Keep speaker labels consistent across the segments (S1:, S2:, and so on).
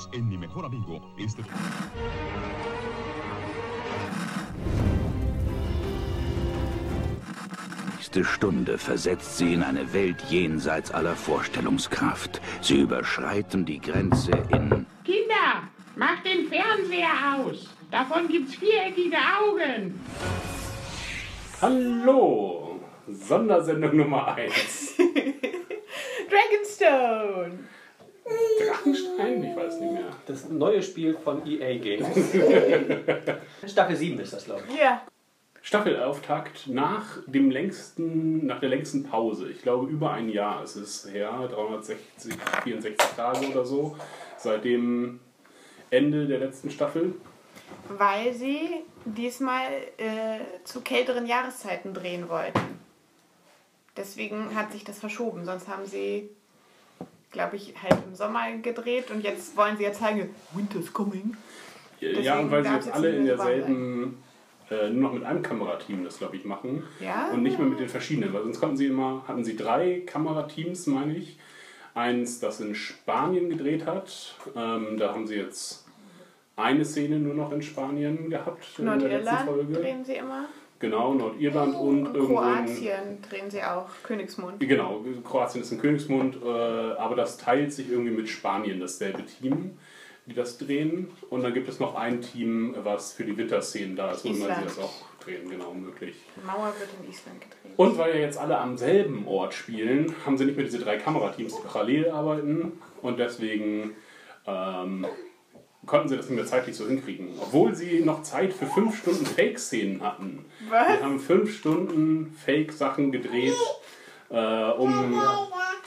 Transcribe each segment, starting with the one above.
S1: Unidos en Mi Mejor Amigo. Este...
S2: nächste Stunde versetzt sie in eine Welt jenseits aller Vorstellungskraft. Sie überschreiten die Grenze in...
S3: Kinder, macht den Fernseher aus. Davon gibt's viereckige Augen.
S4: Hallo, Sondersendung Nummer 1.
S5: Dragonstone.
S4: Drachenstein? Ich weiß nicht mehr.
S6: Das neue Spiel von EA Games. Staffel 7 ist das, glaube ich.
S5: Ja.
S4: Staffelauftakt nach dem längsten, nach der längsten Pause. Ich glaube, über ein Jahr ist es her, 360, 64 Tage oder so, seit dem Ende der letzten Staffel.
S5: Weil sie diesmal äh, zu kälteren Jahreszeiten drehen wollten. Deswegen hat sich das verschoben. Sonst haben sie, glaube ich, halt im Sommer gedreht und jetzt wollen sie ja zeigen, Winter's coming.
S4: ja,
S5: Deswegen
S4: und weil sie jetzt
S5: jetzt
S4: alle in derselben, äh, nur noch mit einem Kamerateam das, glaube ich, machen.
S5: Ja?
S4: Und nicht mehr mit den verschiedenen, weil sonst konnten sie immer, hatten sie drei Kamerateams, meine ich. Eins, das in Spanien gedreht hat. Ähm, da haben sie jetzt eine Szene nur noch in Spanien gehabt in der letzten
S5: Nordirland
S4: Folge.
S5: drehen sie immer.
S4: Genau, Nordirland und, irgendwo in,
S5: Kroatien drehen sie auch. Königsmund.
S4: Genau, Kroatien ist ein Königsmund, äh, aber das teilt sich irgendwie mit Spanien, dasselbe Team, die das drehen. Und dann gibt es noch ein Team, was für die Winterszenen da ist, wo immer sie das auch drehen, genau, möglich.
S5: Die Mauer wird in Island gedreht.
S4: Und weil ja jetzt alle am selben Ort spielen, haben sie nicht mehr diese drei Kamerateams, die parallel arbeiten. Und deswegen ähm, konnten sie das nicht mehr zeitlich so hinkriegen. Obwohl sie noch Zeit für fünf Stunden Fake-Szenen hatten.
S5: Was?
S4: Wir haben fünf Stunden Fake-Sachen gedreht, äh, um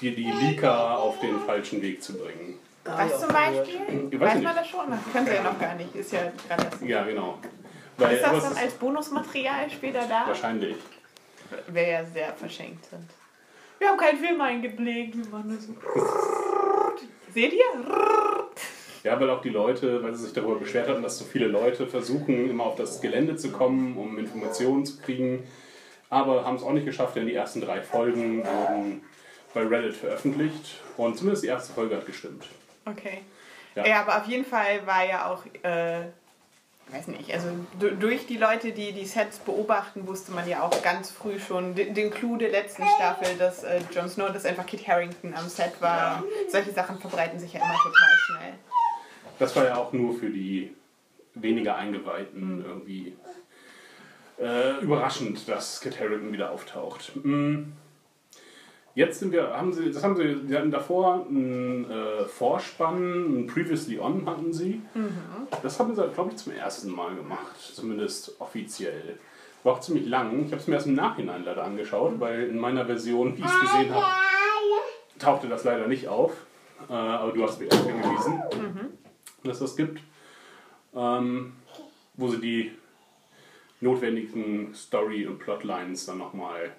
S4: die, die Leaker auf den falschen Weg zu bringen.
S5: Was zum Beispiel?
S4: Ich weiß
S5: Weiß
S4: nicht.
S5: man das schon? Das können sie ja noch gar nicht. Ist ja gerade das.
S4: Ja, genau. Weil,
S5: Ist das dann als Bonusmaterial später da?
S4: wahrscheinlich.
S5: Wäre ja sehr verschenkt sind. Wir haben keinen Film eingeblickt. Wir waren nur so. Seht ihr?
S4: Ja, weil auch die Leute, weil sie sich darüber beschwert hatten, dass so viele Leute versuchen, immer auf das Gelände zu kommen, um Informationen zu kriegen, aber haben es auch nicht geschafft, denn die ersten drei Folgen wurden bei Reddit veröffentlicht und zumindest die erste Folge hat gestimmt.
S5: Okay.
S4: Ja.
S5: Ja. aber auf jeden Fall war ja auch, äh, weiß nicht, also du- durch die Leute, die die Sets beobachten, wusste man ja auch ganz früh schon den, den Clou der letzten Staffel, dass äh, Jon Snow, dass einfach Kit Harrington am Set war. Solche Sachen verbreiten sich ja immer total schnell.
S4: Das war ja auch nur für die weniger Eingeweihten irgendwie äh, überraschend, dass Kit Harington wieder auftaucht. Mm. Jetzt sind wir, haben sie, das haben sie, sie hatten davor einen äh, Vorspann, ein Previously On hatten sie. Das haben sie, glaube ich, zum ersten Mal gemacht, zumindest offiziell. War auch ziemlich lang. Ich habe es mir erst im Nachhinein leider angeschaut, weil in meiner Version, wie ich es gesehen habe, tauchte das leider nicht auf. Äh, aber du hast mir erst hingewiesen, dass das gibt. Ähm, wo sie die notwendigen Story- und Plotlines dann nochmal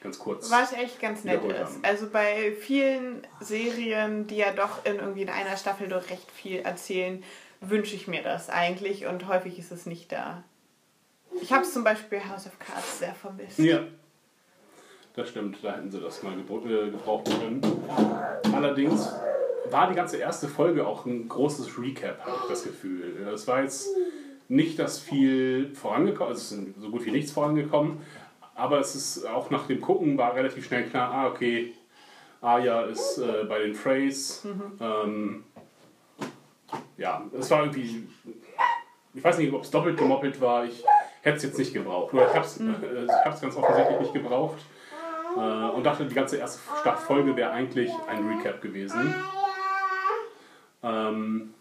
S4: ganz kurz.
S5: Was echt ganz nett ist.
S4: haben.
S5: Also bei vielen Serien, die ja doch in irgendwie in einer Staffel doch recht viel erzählen, wünsche ich mir das eigentlich und häufig ist es nicht da. Ich habe es zum Beispiel House of Cards sehr vermisst.
S4: Ja. Das stimmt, da hätten sie das mal äh, gebrauchen können. Allerdings war die ganze erste Folge auch ein großes Recap, habe ich das Gefühl. Es war jetzt nicht, dass viel vorangekommen also es ist so gut wie nichts vorangekommen, aber es ist auch nach dem Gucken war relativ schnell klar, ah, okay, Arya ist äh, bei den Freys. Ähm, ja, es war irgendwie, ich weiß nicht, ob es doppelt gemoppelt war, ich hätte es jetzt nicht gebraucht. Oder ich habe es äh, ich hab's ganz offensichtlich nicht gebraucht. Äh, und dachte, die ganze erste Folge wäre eigentlich ein Recap gewesen. Ähm,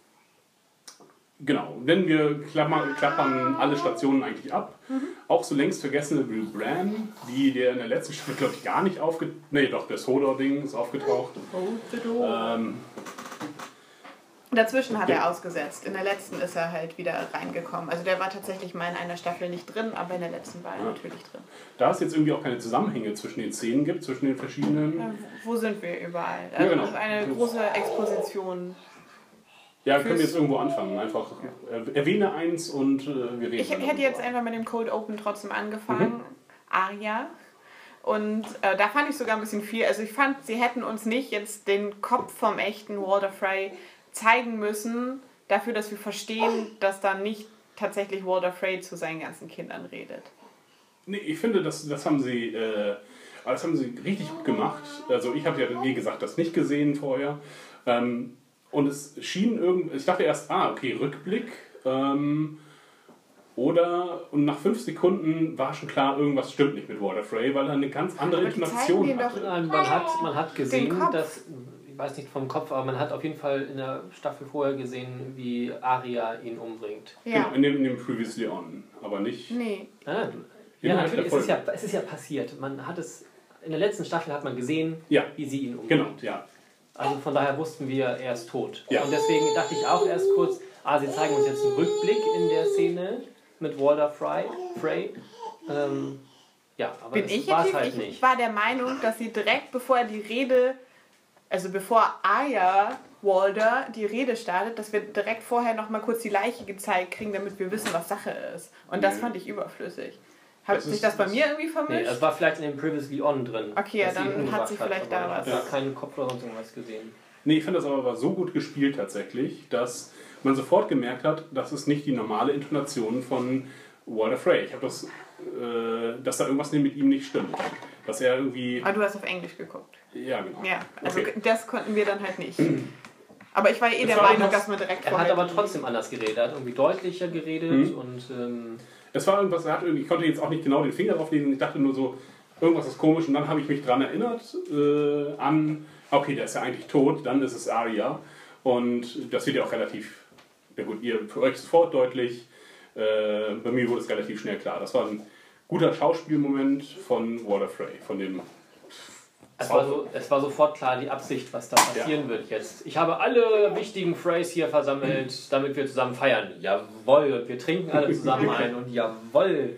S4: genau, denn wir klappern, klappern alle Stationen eigentlich ab. Auch so längst vergessene Bill Bran, die der in der letzten Staffel, glaube ich, gar nicht aufgetaucht Nee, doch, das Hodor-Ding ist aufgetaucht. Ähm,
S5: Dazwischen hat
S4: Ja.
S5: er ausgesetzt. In der letzten ist er halt wieder reingekommen. Also der war tatsächlich mal in einer Staffel nicht drin, aber in der letzten war er natürlich drin.
S4: da es jetzt irgendwie auch keine Zusammenhänge zwischen den Szenen gibt, zwischen den verschiedenen.
S5: Ja, wo sind wir überall? Also
S4: genau.
S5: das ist eine große Exposition.
S4: Ja, können wir jetzt irgendwo anfangen. Einfach äh, erwähne eins und äh, wir reden.
S5: Ich hätte jetzt einfach mit dem Cold Open trotzdem angefangen. Aria. Und äh, da fand ich sogar ein bisschen viel. Also ich fand, sie hätten uns nicht jetzt den Kopf vom echten Walter Frey zeigen müssen, dafür, dass wir verstehen, dass da nicht tatsächlich Walter Frey zu seinen ganzen Kindern redet.
S4: Nee, ich finde, das, das haben sie. Äh, das haben sie richtig gut gemacht. Also ich habe ja, wie gesagt, das nicht gesehen vorher. Ähm, und es schien irgendwie, ich dachte erst, ah, okay, Rückblick. Ähm, oder, und nach fünf Sekunden war schon klar, irgendwas stimmt nicht mit Walter Frey, weil er eine ganz andere
S5: Aber
S4: Intonation hatte.
S6: Man hat, man hat gesehen, dass, ich weiß nicht vom Kopf, aber man hat auf jeden Fall in der Staffel vorher gesehen, wie Arya ihn umbringt.
S5: Ja.
S4: Genau, in dem, in dem Previously On, aber nicht.
S5: Nee.
S6: Ah, ja, natürlich, es ist ja, es ist ja passiert. Man hat es, in der letzten Staffel hat man gesehen,
S4: Ja.
S6: wie sie ihn umbringt.
S4: Genau, ja.
S6: Also von daher wussten wir, er ist tot.
S4: Ja.
S6: Und deswegen dachte ich auch erst kurz, ah, sie zeigen uns jetzt einen Rückblick in der Szene mit Walter Frey. Frey. Ähm, ja, aber
S5: Bin
S6: das
S5: ich
S6: war halt
S5: ich
S6: nicht.
S5: war der Meinung, dass sie direkt bevor die Rede, also bevor Aya Walder die Rede startet, dass wir direkt vorher noch mal kurz die Leiche gezeigt kriegen, damit wir wissen, was Sache ist. Und das
S4: Nee.
S5: fand ich überflüssig. Hat
S4: Das
S5: sich
S4: ist-
S5: das bei
S4: das-
S5: mir irgendwie
S6: Nee,
S5: vermischt?
S6: es war vielleicht in dem Previously On drin.
S5: Okay, ja, dann hat sie vielleicht
S6: aber
S5: da
S6: ich
S5: was.
S6: habe keinen Kopf oder sonst irgendwas gesehen.
S4: Nee, ich finde das aber so gut gespielt tatsächlich, dass man sofort gemerkt hat, das ist nicht die normale Intonation von Walter Frey. Ich habe das, äh, dass da irgendwas mit ihm nicht stimmt. Dass er irgendwie.
S5: Aber du hast auf Englisch geguckt.
S4: Ja, genau.
S5: Ja, also
S4: Okay.
S5: das konnten wir dann halt nicht. Aber ich war eh
S4: Es
S5: der
S4: war
S5: Meinung, dass man direkt
S6: Er hat aber trotzdem anders geredet. Er hat irgendwie deutlicher geredet
S4: Mhm.
S6: und ähm,
S4: Es war irgendwas, ich konnte jetzt auch nicht genau den Finger drauflegen, ich dachte nur so, irgendwas ist komisch und dann habe ich mich daran erinnert äh, an, okay, der ist ja eigentlich tot, dann ist es Arya und das wird ja auch relativ, ja gut, ihr, für euch sofort deutlich, äh, bei mir wurde es relativ schnell klar. Das war ein guter Schauspielmoment von Walter Frey, von dem
S6: es war, so, es war sofort klar die Absicht, was da passieren wird jetzt. Ich habe alle wichtigen Phrase hier versammelt, damit wir zusammen feiern. Jawohl, wir trinken alle zusammen ein und jawohl.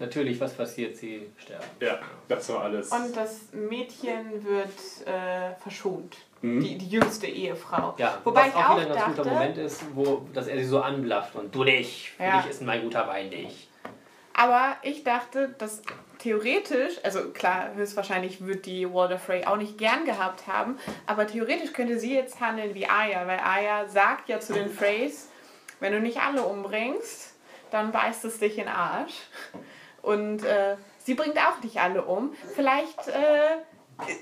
S6: Natürlich, was passiert? Sie sterben.
S4: Ja, das war alles.
S5: Und das Mädchen wird äh, verschont.
S4: Mhm.
S5: Die, die jüngste Ehefrau.
S6: Ja,
S5: Wobei
S6: was
S5: ich
S6: auch
S5: auch
S6: wieder ein ganz guter Moment ist, wo, dass er sie so anblafft und du nicht, für
S5: Ja.
S6: dich ist mein guter Wein nicht.
S5: aber ich dachte, dass theoretisch, also klar, höchstwahrscheinlich wird die Walter Frey auch nicht gern gehabt haben, aber theoretisch könnte sie jetzt handeln wie Aya, weil Aya sagt ja zu den Freys, wenn du nicht alle umbringst, dann beißt es dich in den Arsch. Und äh, sie bringt auch nicht alle um. Vielleicht äh,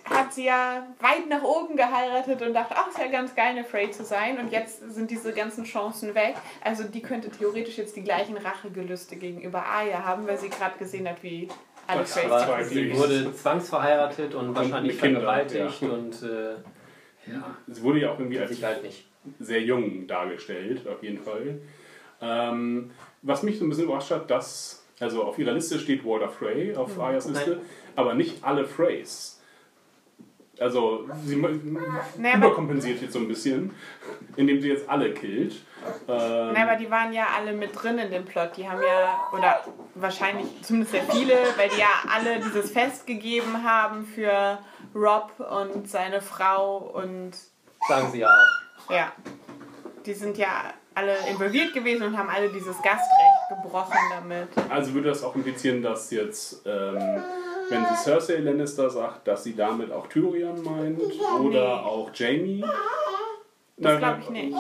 S5: hat sie ja weit nach oben geheiratet und dachte, ach, ist ja ganz geil, eine Frey zu sein. Und jetzt sind diese ganzen Chancen weg. Also die könnte theoretisch jetzt die gleichen Rachegelüste gegenüber Aya haben, weil sie gerade gesehen hat, wie alle
S6: Aber sie wurde zwangsverheiratet und wahrscheinlich
S4: mit Kindern,
S6: vergewaltigt und äh, ja,
S4: Es wurde ja auch irgendwie als
S6: halt nicht.
S4: sehr jung dargestellt, auf jeden Fall. Ähm, was mich so ein bisschen überrascht hat, dass, also auf ihrer Liste steht Walter Frey, auf Arias Liste,
S6: Nein.
S4: aber nicht alle Freys. Also, sie
S5: Nee, aber-
S4: überkompensiert jetzt so ein bisschen, indem sie jetzt alle killt. Ähm,
S5: Na, aber die waren ja alle mit drin in dem Plot. Die haben ja, oder wahrscheinlich zumindest sehr viele, weil die ja alle dieses Fest gegeben haben für Rob und seine Frau und
S6: Sagen sie ja auch.
S5: ja, die sind ja alle involviert gewesen und haben alle dieses Gastrecht gebrochen damit.
S4: also würde das auch implizieren, dass jetzt, ähm, wenn sie Cersei Lannister sagt, dass sie damit auch Tyrion meint oder auch Jamie?
S5: Das glaube ich nicht.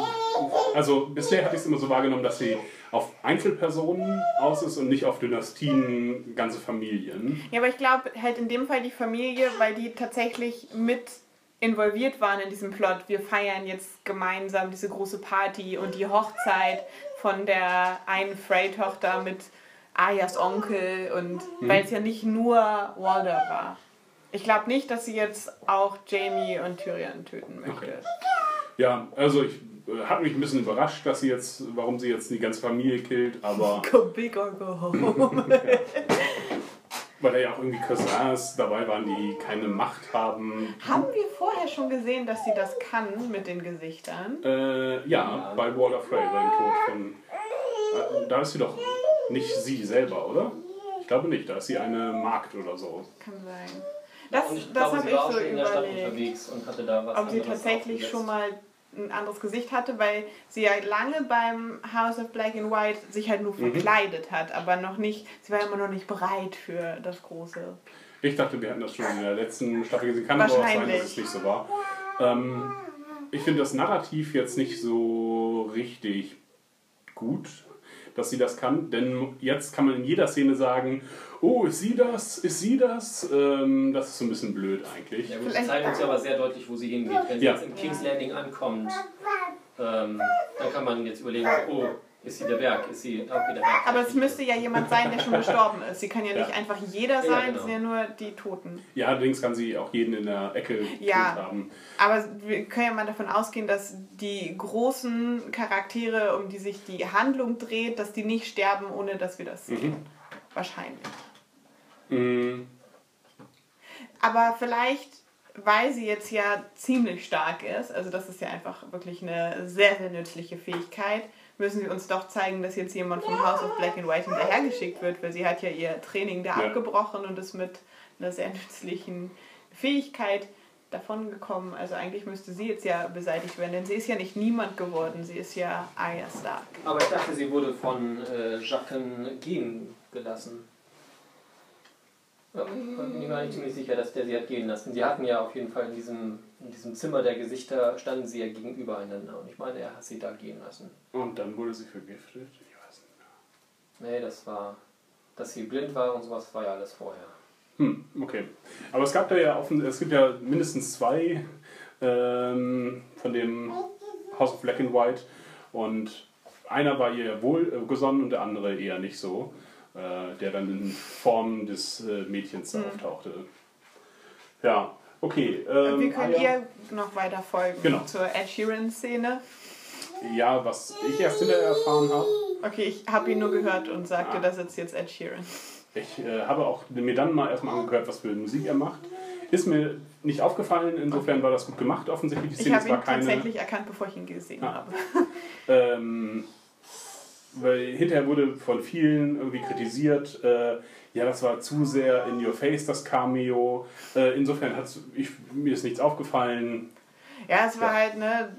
S4: Also bisher hatte ich es immer so wahrgenommen, dass sie auf Einzelpersonen aus ist und nicht auf Dynastien, ganze Familien.
S5: Ja, aber ich glaube halt in dem Fall die Familie, weil die tatsächlich mit involviert waren in diesem Plot. Wir feiern jetzt gemeinsam diese große Party und die Hochzeit von der einen Frey-Tochter mit Ayas Onkel und weil es ja nicht nur Walder war. Ich glaube nicht, dass sie jetzt auch Jamie und Tyrion töten möchte.
S4: Okay. Ja, also ich äh, hat mich ein bisschen überrascht, dass sie jetzt, warum sie jetzt die ganze Familie killt, aber
S5: Go big or go home.
S4: weil da ja auch irgendwie Cousins dabei waren, die keine Macht haben.
S5: Haben wir vorher schon gesehen, dass sie das kann mit den Gesichtern?
S4: Äh, ja, bei Walter Frey, bei dem Tod von. Äh, da ist sie doch nicht sie selber, oder? Ich glaube nicht, da ist sie eine Magd oder so.
S5: Kann sein. Das, das
S6: glaube,
S5: habe ich
S6: war auch
S5: so
S6: schon in der Stadt
S5: überlegt.
S6: unterwegs und hatte da was
S5: ob sie tatsächlich schon mal ein anderes Gesicht hatte, weil sie ja lange beim House of Black and White sich halt nur
S6: Mhm.
S5: verkleidet hat, aber noch nicht, sie war immer noch nicht bereit für das große.
S4: Ich dachte, wir hatten das schon in der letzten Staffel gesehen. Kann aber auch sein, dass
S5: Wahrscheinlich.
S4: es nicht so war. Ähm, ich finde das Narrativ jetzt nicht so richtig gut, dass sie das kann, denn jetzt kann man in jeder Szene sagen, oh, ist sie das, ist sie das? Ähm, das ist so ein bisschen blöd eigentlich.
S6: Ja, gut, sie zeigen uns ja aber sehr deutlich, wo sie hingeht. Wenn sie
S4: Ja.
S6: jetzt in King's Landing ankommt, ähm, dann kann man jetzt überlegen, oh, ist sie der Berg? Ist sie auch wieder Berg?
S5: Aber es müsste ja jemand sein, der schon gestorben ist. Sie kann ja nicht
S4: Ja.
S5: einfach jeder
S6: Ja,
S5: sein,
S6: genau.
S5: es sind ja nur die Toten.
S4: Ja, allerdings kann sie auch jeden in der Ecke
S5: Ja.
S4: haben.
S5: Aber wir können ja mal davon ausgehen, dass die großen Charaktere, um die sich die Handlung dreht, dass die nicht sterben, ohne dass wir das sehen. Wahrscheinlich.
S4: Mhm.
S5: Aber vielleicht, weil sie jetzt ja ziemlich stark ist, also das ist ja einfach wirklich eine sehr, sehr nützliche Fähigkeit, müssen sie uns doch zeigen, dass jetzt jemand vom House of Black and White hinterhergeschickt wird, weil sie hat ja ihr Training da
S4: Ja.
S5: abgebrochen und ist mit einer sehr nützlichen Fähigkeit davon gekommen. Also eigentlich müsste sie jetzt ja beseitigt werden, denn sie ist ja nicht niemand geworden, sie ist ja Arya Stark.
S6: Aber ich dachte, sie wurde von äh, Jaqen gehen gelassen. Ja, bin ich mir nicht ziemlich sicher, dass der sie hat gehen lassen. Sie hatten ja auf jeden Fall in diesem, in diesem Zimmer der Gesichter, standen sie ja gegenüber einander. Und ich meine, er hat sie da gehen lassen.
S4: Und dann wurde sie vergiftet. Ich weiß nicht mehr.
S6: Nee, das war, dass sie blind war und sowas war ja alles vorher.
S4: Hm, okay. Aber es gab da ja offen, es gibt ja mindestens zwei ähm, von dem House of Black and White und einer war ihr wohlgesonnen und der andere eher nicht so, äh, der dann in Form des äh, Mädchens da auftauchte. Ja, okay. Ähm,
S5: Wir können
S4: ah, ja.
S5: ihr noch weiter folgen
S4: Genau.
S5: zur Ed Sheeran-Szene.
S4: ja, was ich erst hinterher erfahren habe,
S5: Okay, ich habe ihn nur gehört und sagte,
S4: Ah.
S5: das ist jetzt Ed Sheeran.
S4: Ich äh, habe auch mir dann mal erstmal angehört, was für Musik er macht. Ist mir nicht aufgefallen, insofern war das gut gemacht, offensichtlich. Die
S5: Ich
S4: Szene
S5: habe
S4: es war
S5: ihn
S4: keine.
S5: tatsächlich erkannt, bevor ich ihn gesehen
S4: Ah.
S5: habe.
S4: Ähm, weil hinterher wurde von vielen irgendwie kritisiert, äh, ja, das war zu sehr in your face, das Cameo. Äh, insofern hat mir ist nichts aufgefallen.
S5: Ja, es war
S4: Ja.
S5: halt ne,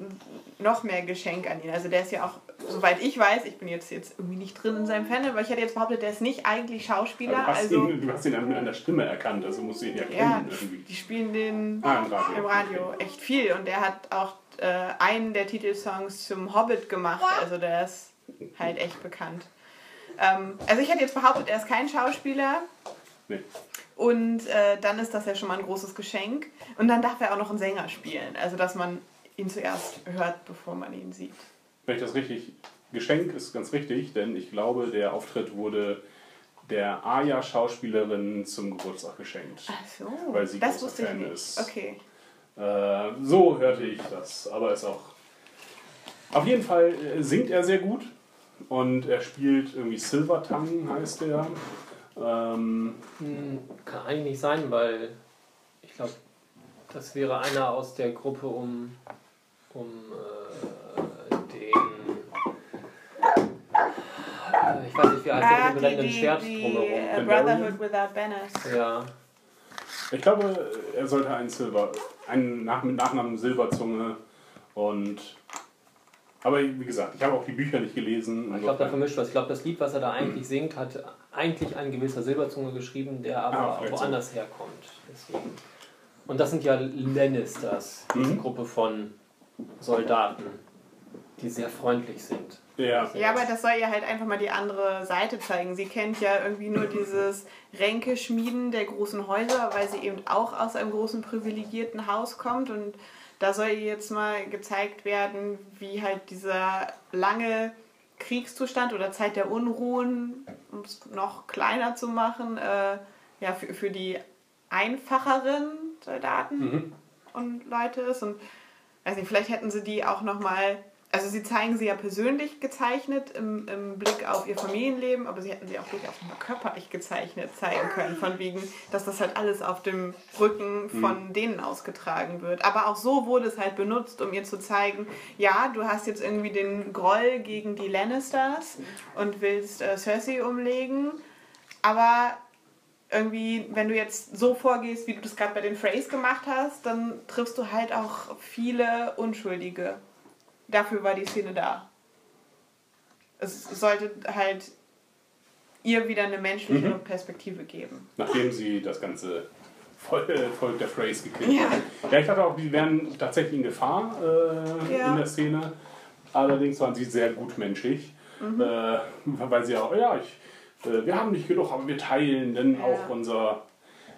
S5: noch mehr Geschenk an ihn. Also der ist ja auch, soweit ich weiß, ich bin jetzt, jetzt irgendwie nicht drin in seinem Fan, aber ich hätte jetzt behauptet, der ist nicht eigentlich Schauspieler.
S4: du, hast
S5: Also,
S4: ihn, du hast ihn an, an der Stimme erkannt, also musst du ihn ja kennen
S5: ja,
S4: irgendwie.
S5: die spielen den
S4: Ah, im Radio.
S5: im Radio echt viel. Und der hat auch äh, einen der Titelsongs zum Hobbit gemacht. Also der ist halt echt bekannt. Ähm, also ich hätte jetzt behauptet, er ist kein Schauspieler.
S4: Nee.
S5: Und äh, dann ist das ja schon mal ein großes Geschenk. Und dann darf er auch noch einen Sänger spielen. Also dass man ihn zuerst hört, bevor man ihn sieht.
S4: Wenn ich das richtig. Geschenk ist ganz richtig, denn ich glaube, der Auftritt wurde der Aya-Schauspielerin zum Geburtstag geschenkt.
S5: Ach so,
S4: Weil sie
S5: das wusste ich
S4: Fan
S5: nicht.
S4: ist.
S5: Okay.
S4: Äh, so hörte ich das, aber ist auch. Auf jeden Fall äh, singt er sehr gut und er spielt irgendwie Silver Tongue, heißt er. Ähm,
S6: Hm, Kann eigentlich nicht sein, weil ich glaube, das wäre einer aus der Gruppe um, um äh, den. Äh, Ich weiß nicht, wie heißt der
S5: Ah,
S6: mit dem brennenden Schwert drumherum.
S4: Barbarian?
S5: Brotherhood Without Banners.
S6: Ja,
S4: ich glaube, er sollte einen Silber, einen Nach mit Nachnamen Silberzunge und. Aber wie gesagt, ich habe auch die Bücher nicht gelesen.
S6: ich glaube, da vermischt was. Ich glaube, das Lied, was er da eigentlich singt, hat eigentlich ein gewisser Silberzunge geschrieben, der aber
S4: Ah,
S6: auch
S4: vielleicht so.
S6: woanders herkommt. Deswegen. Und das sind ja Lannisters, diese
S4: Mhm.
S6: Gruppe von Soldaten, die sehr freundlich sind.
S4: ja,
S5: Ja, aber das soll ihr halt einfach mal die andere Seite zeigen. Sie kennt ja irgendwie nur dieses Ränkeschmieden der großen Häuser, weil sie eben auch aus einem großen privilegierten Haus kommt. Und da soll jetzt mal gezeigt werden, wie halt dieser lange Kriegszustand oder Zeit der Unruhen, um es noch kleiner zu machen, äh, ja, für, für die einfacheren Soldaten
S4: Mhm.
S5: und Leute ist. Und weiß nicht, vielleicht hätten sie die auch nochmal. Also sie zeigen sie ja persönlich gezeichnet im, im Blick auf ihr Familienleben, aber sie hätten sie auch durchaus nochmal körperlich gezeichnet zeigen können, von wegen, dass das halt alles auf dem Rücken von denen ausgetragen wird. Aber auch so wurde es halt benutzt, um ihr zu zeigen, ja, du hast jetzt irgendwie den Groll gegen die Lannisters und willst äh, Cersei umlegen, aber irgendwie, wenn du jetzt so vorgehst, wie du das gerade bei den Freys gemacht hast, dann triffst du halt auch viele Unschuldige. Dafür war die Szene da. Es sollte halt ihr wieder eine menschliche Perspektive geben.
S4: Nachdem sie das Ganze voll, voll der Phrase gekillt.
S5: Ja.
S4: ja, ich dachte auch, die wären tatsächlich in Gefahr äh,
S5: Ja.
S4: in der Szene. Allerdings waren sie sehr gutmenschig.
S5: Mhm.
S4: Äh, weil sie auch, ja, ich, äh, wir haben nicht genug, aber wir teilen, denn
S5: Ja.
S4: auch unser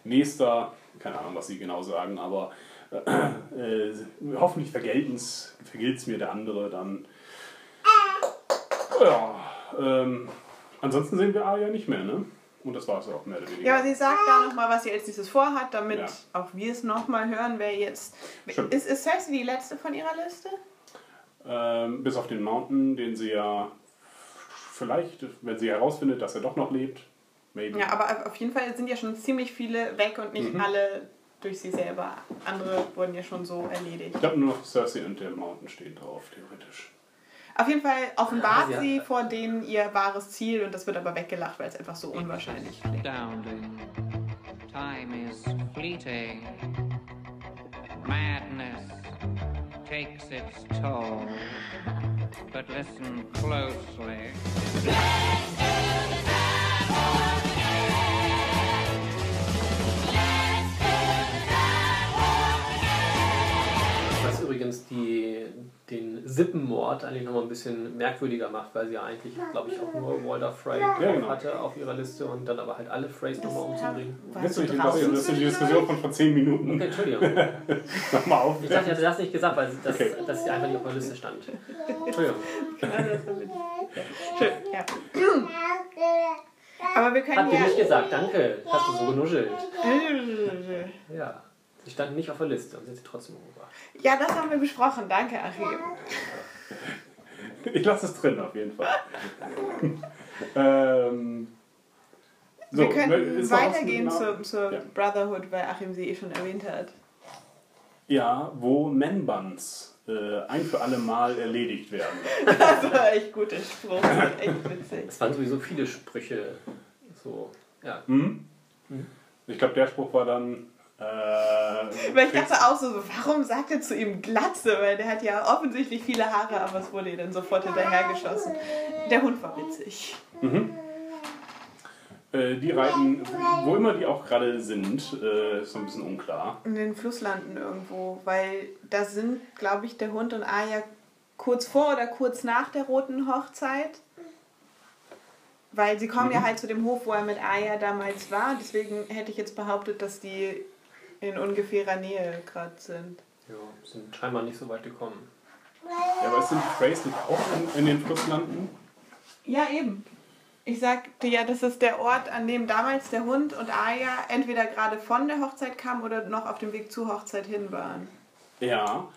S4: nächster, keine Ahnung, was sie genau sagen, aber äh, äh, hoffentlich vergelten es, mir der andere dann. Ja, ähm, ansonsten sehen wir Arya nicht mehr, ne? Und das war es auch mehr oder weniger.
S5: Ja, aber sie sagt da nochmal, was sie als nächstes vorhat, damit
S4: Ja.
S5: auch wir es nochmal hören, wer jetzt.
S4: Stimmt.
S5: Ist, ist Cersei die letzte von ihrer Liste?
S4: Ähm, bis auf den Mountain, den sie ja vielleicht, wenn sie herausfindet, dass er doch noch lebt, maybe.
S5: Ja, aber auf jeden Fall sind ja schon ziemlich viele weg und nicht
S4: Mhm.
S5: alle durch sie selber. Andere wurden ja schon so erledigt.
S4: Ich glaube nur noch Cersei und der Mountain stehen drauf, theoretisch.
S5: Auf jeden Fall offenbart
S6: Ja, sie
S5: sie vor denen ihr wahres Ziel und das wird aber weggelacht, weil es einfach so unwahrscheinlich klingt.
S7: Time is fleeting. Madness takes its toll. But listen closely.
S6: Übrigens die, den Sippenmord eigentlich nochmal ein bisschen merkwürdiger macht, weil sie ja eigentlich, glaube ich, auch nur Walder Frey drauf
S4: genau.
S6: hatte auf ihrer Liste und dann aber halt alle Freys nochmal umzubringen.
S4: Du das ist die? Diskussion von vor 10 Minuten
S6: Okay, Entschuldigung.
S4: nochmal auf.
S6: Ich dachte, ich hatte das nicht gesagt, weil das,
S4: Okay.
S6: sie einfach nicht auf der Liste stand. Entschuldigung.
S5: Schön, ja. Aber wir können
S6: Hat
S5: ja.
S6: nicht gesagt, danke. Hast du so genuschelt. Ja. Sie stand nicht auf der Liste und sie hat sie trotzdem umgebracht.
S5: Ja, das haben wir besprochen. Danke, Achim.
S4: Ich lasse es drin, auf jeden Fall. ähm, so,
S5: wir können
S4: was
S5: weitergehen zur, zur
S4: Ja.
S5: Brotherhood, weil Achim sie eh schon erwähnt hat.
S4: Ja, wo Man-Buns äh, ein für alle Mal erledigt werden.
S5: Das war echt guter Spruch. Echt witzig.
S6: Es waren sowieso viele Sprüche. So, ja.
S4: Hm? Ich glaube, der Spruch war dann. Äh,
S5: Weil ich dachte auch so, warum sagt er zu ihm Glatze? Weil der hat ja offensichtlich viele Haare, aber es wurde ihr dann sofort hinterhergeschossen. Der Hund war witzig.
S4: äh, die reiten, wo immer die auch gerade sind, äh, ist so ein bisschen unklar.
S5: In den Flusslanden irgendwo, weil da sind, glaube ich, der Hund und Arya kurz vor oder kurz nach der roten Hochzeit. Weil sie kommen ja halt zu dem Hof, wo er mit Arya damals war. Deswegen hätte ich jetzt behauptet, dass die in ungefährer Nähe gerade sind.
S6: ja. Sind scheinbar nicht so weit gekommen.
S4: Ja, aber sind die Freys nicht auch in, in den Flusslanden?
S5: Ja, eben. Ich sagte ja, das ist der Ort, an dem damals der Hund und Arya entweder gerade von der Hochzeit kamen oder noch auf dem Weg zur Hochzeit hin waren.
S4: Ja.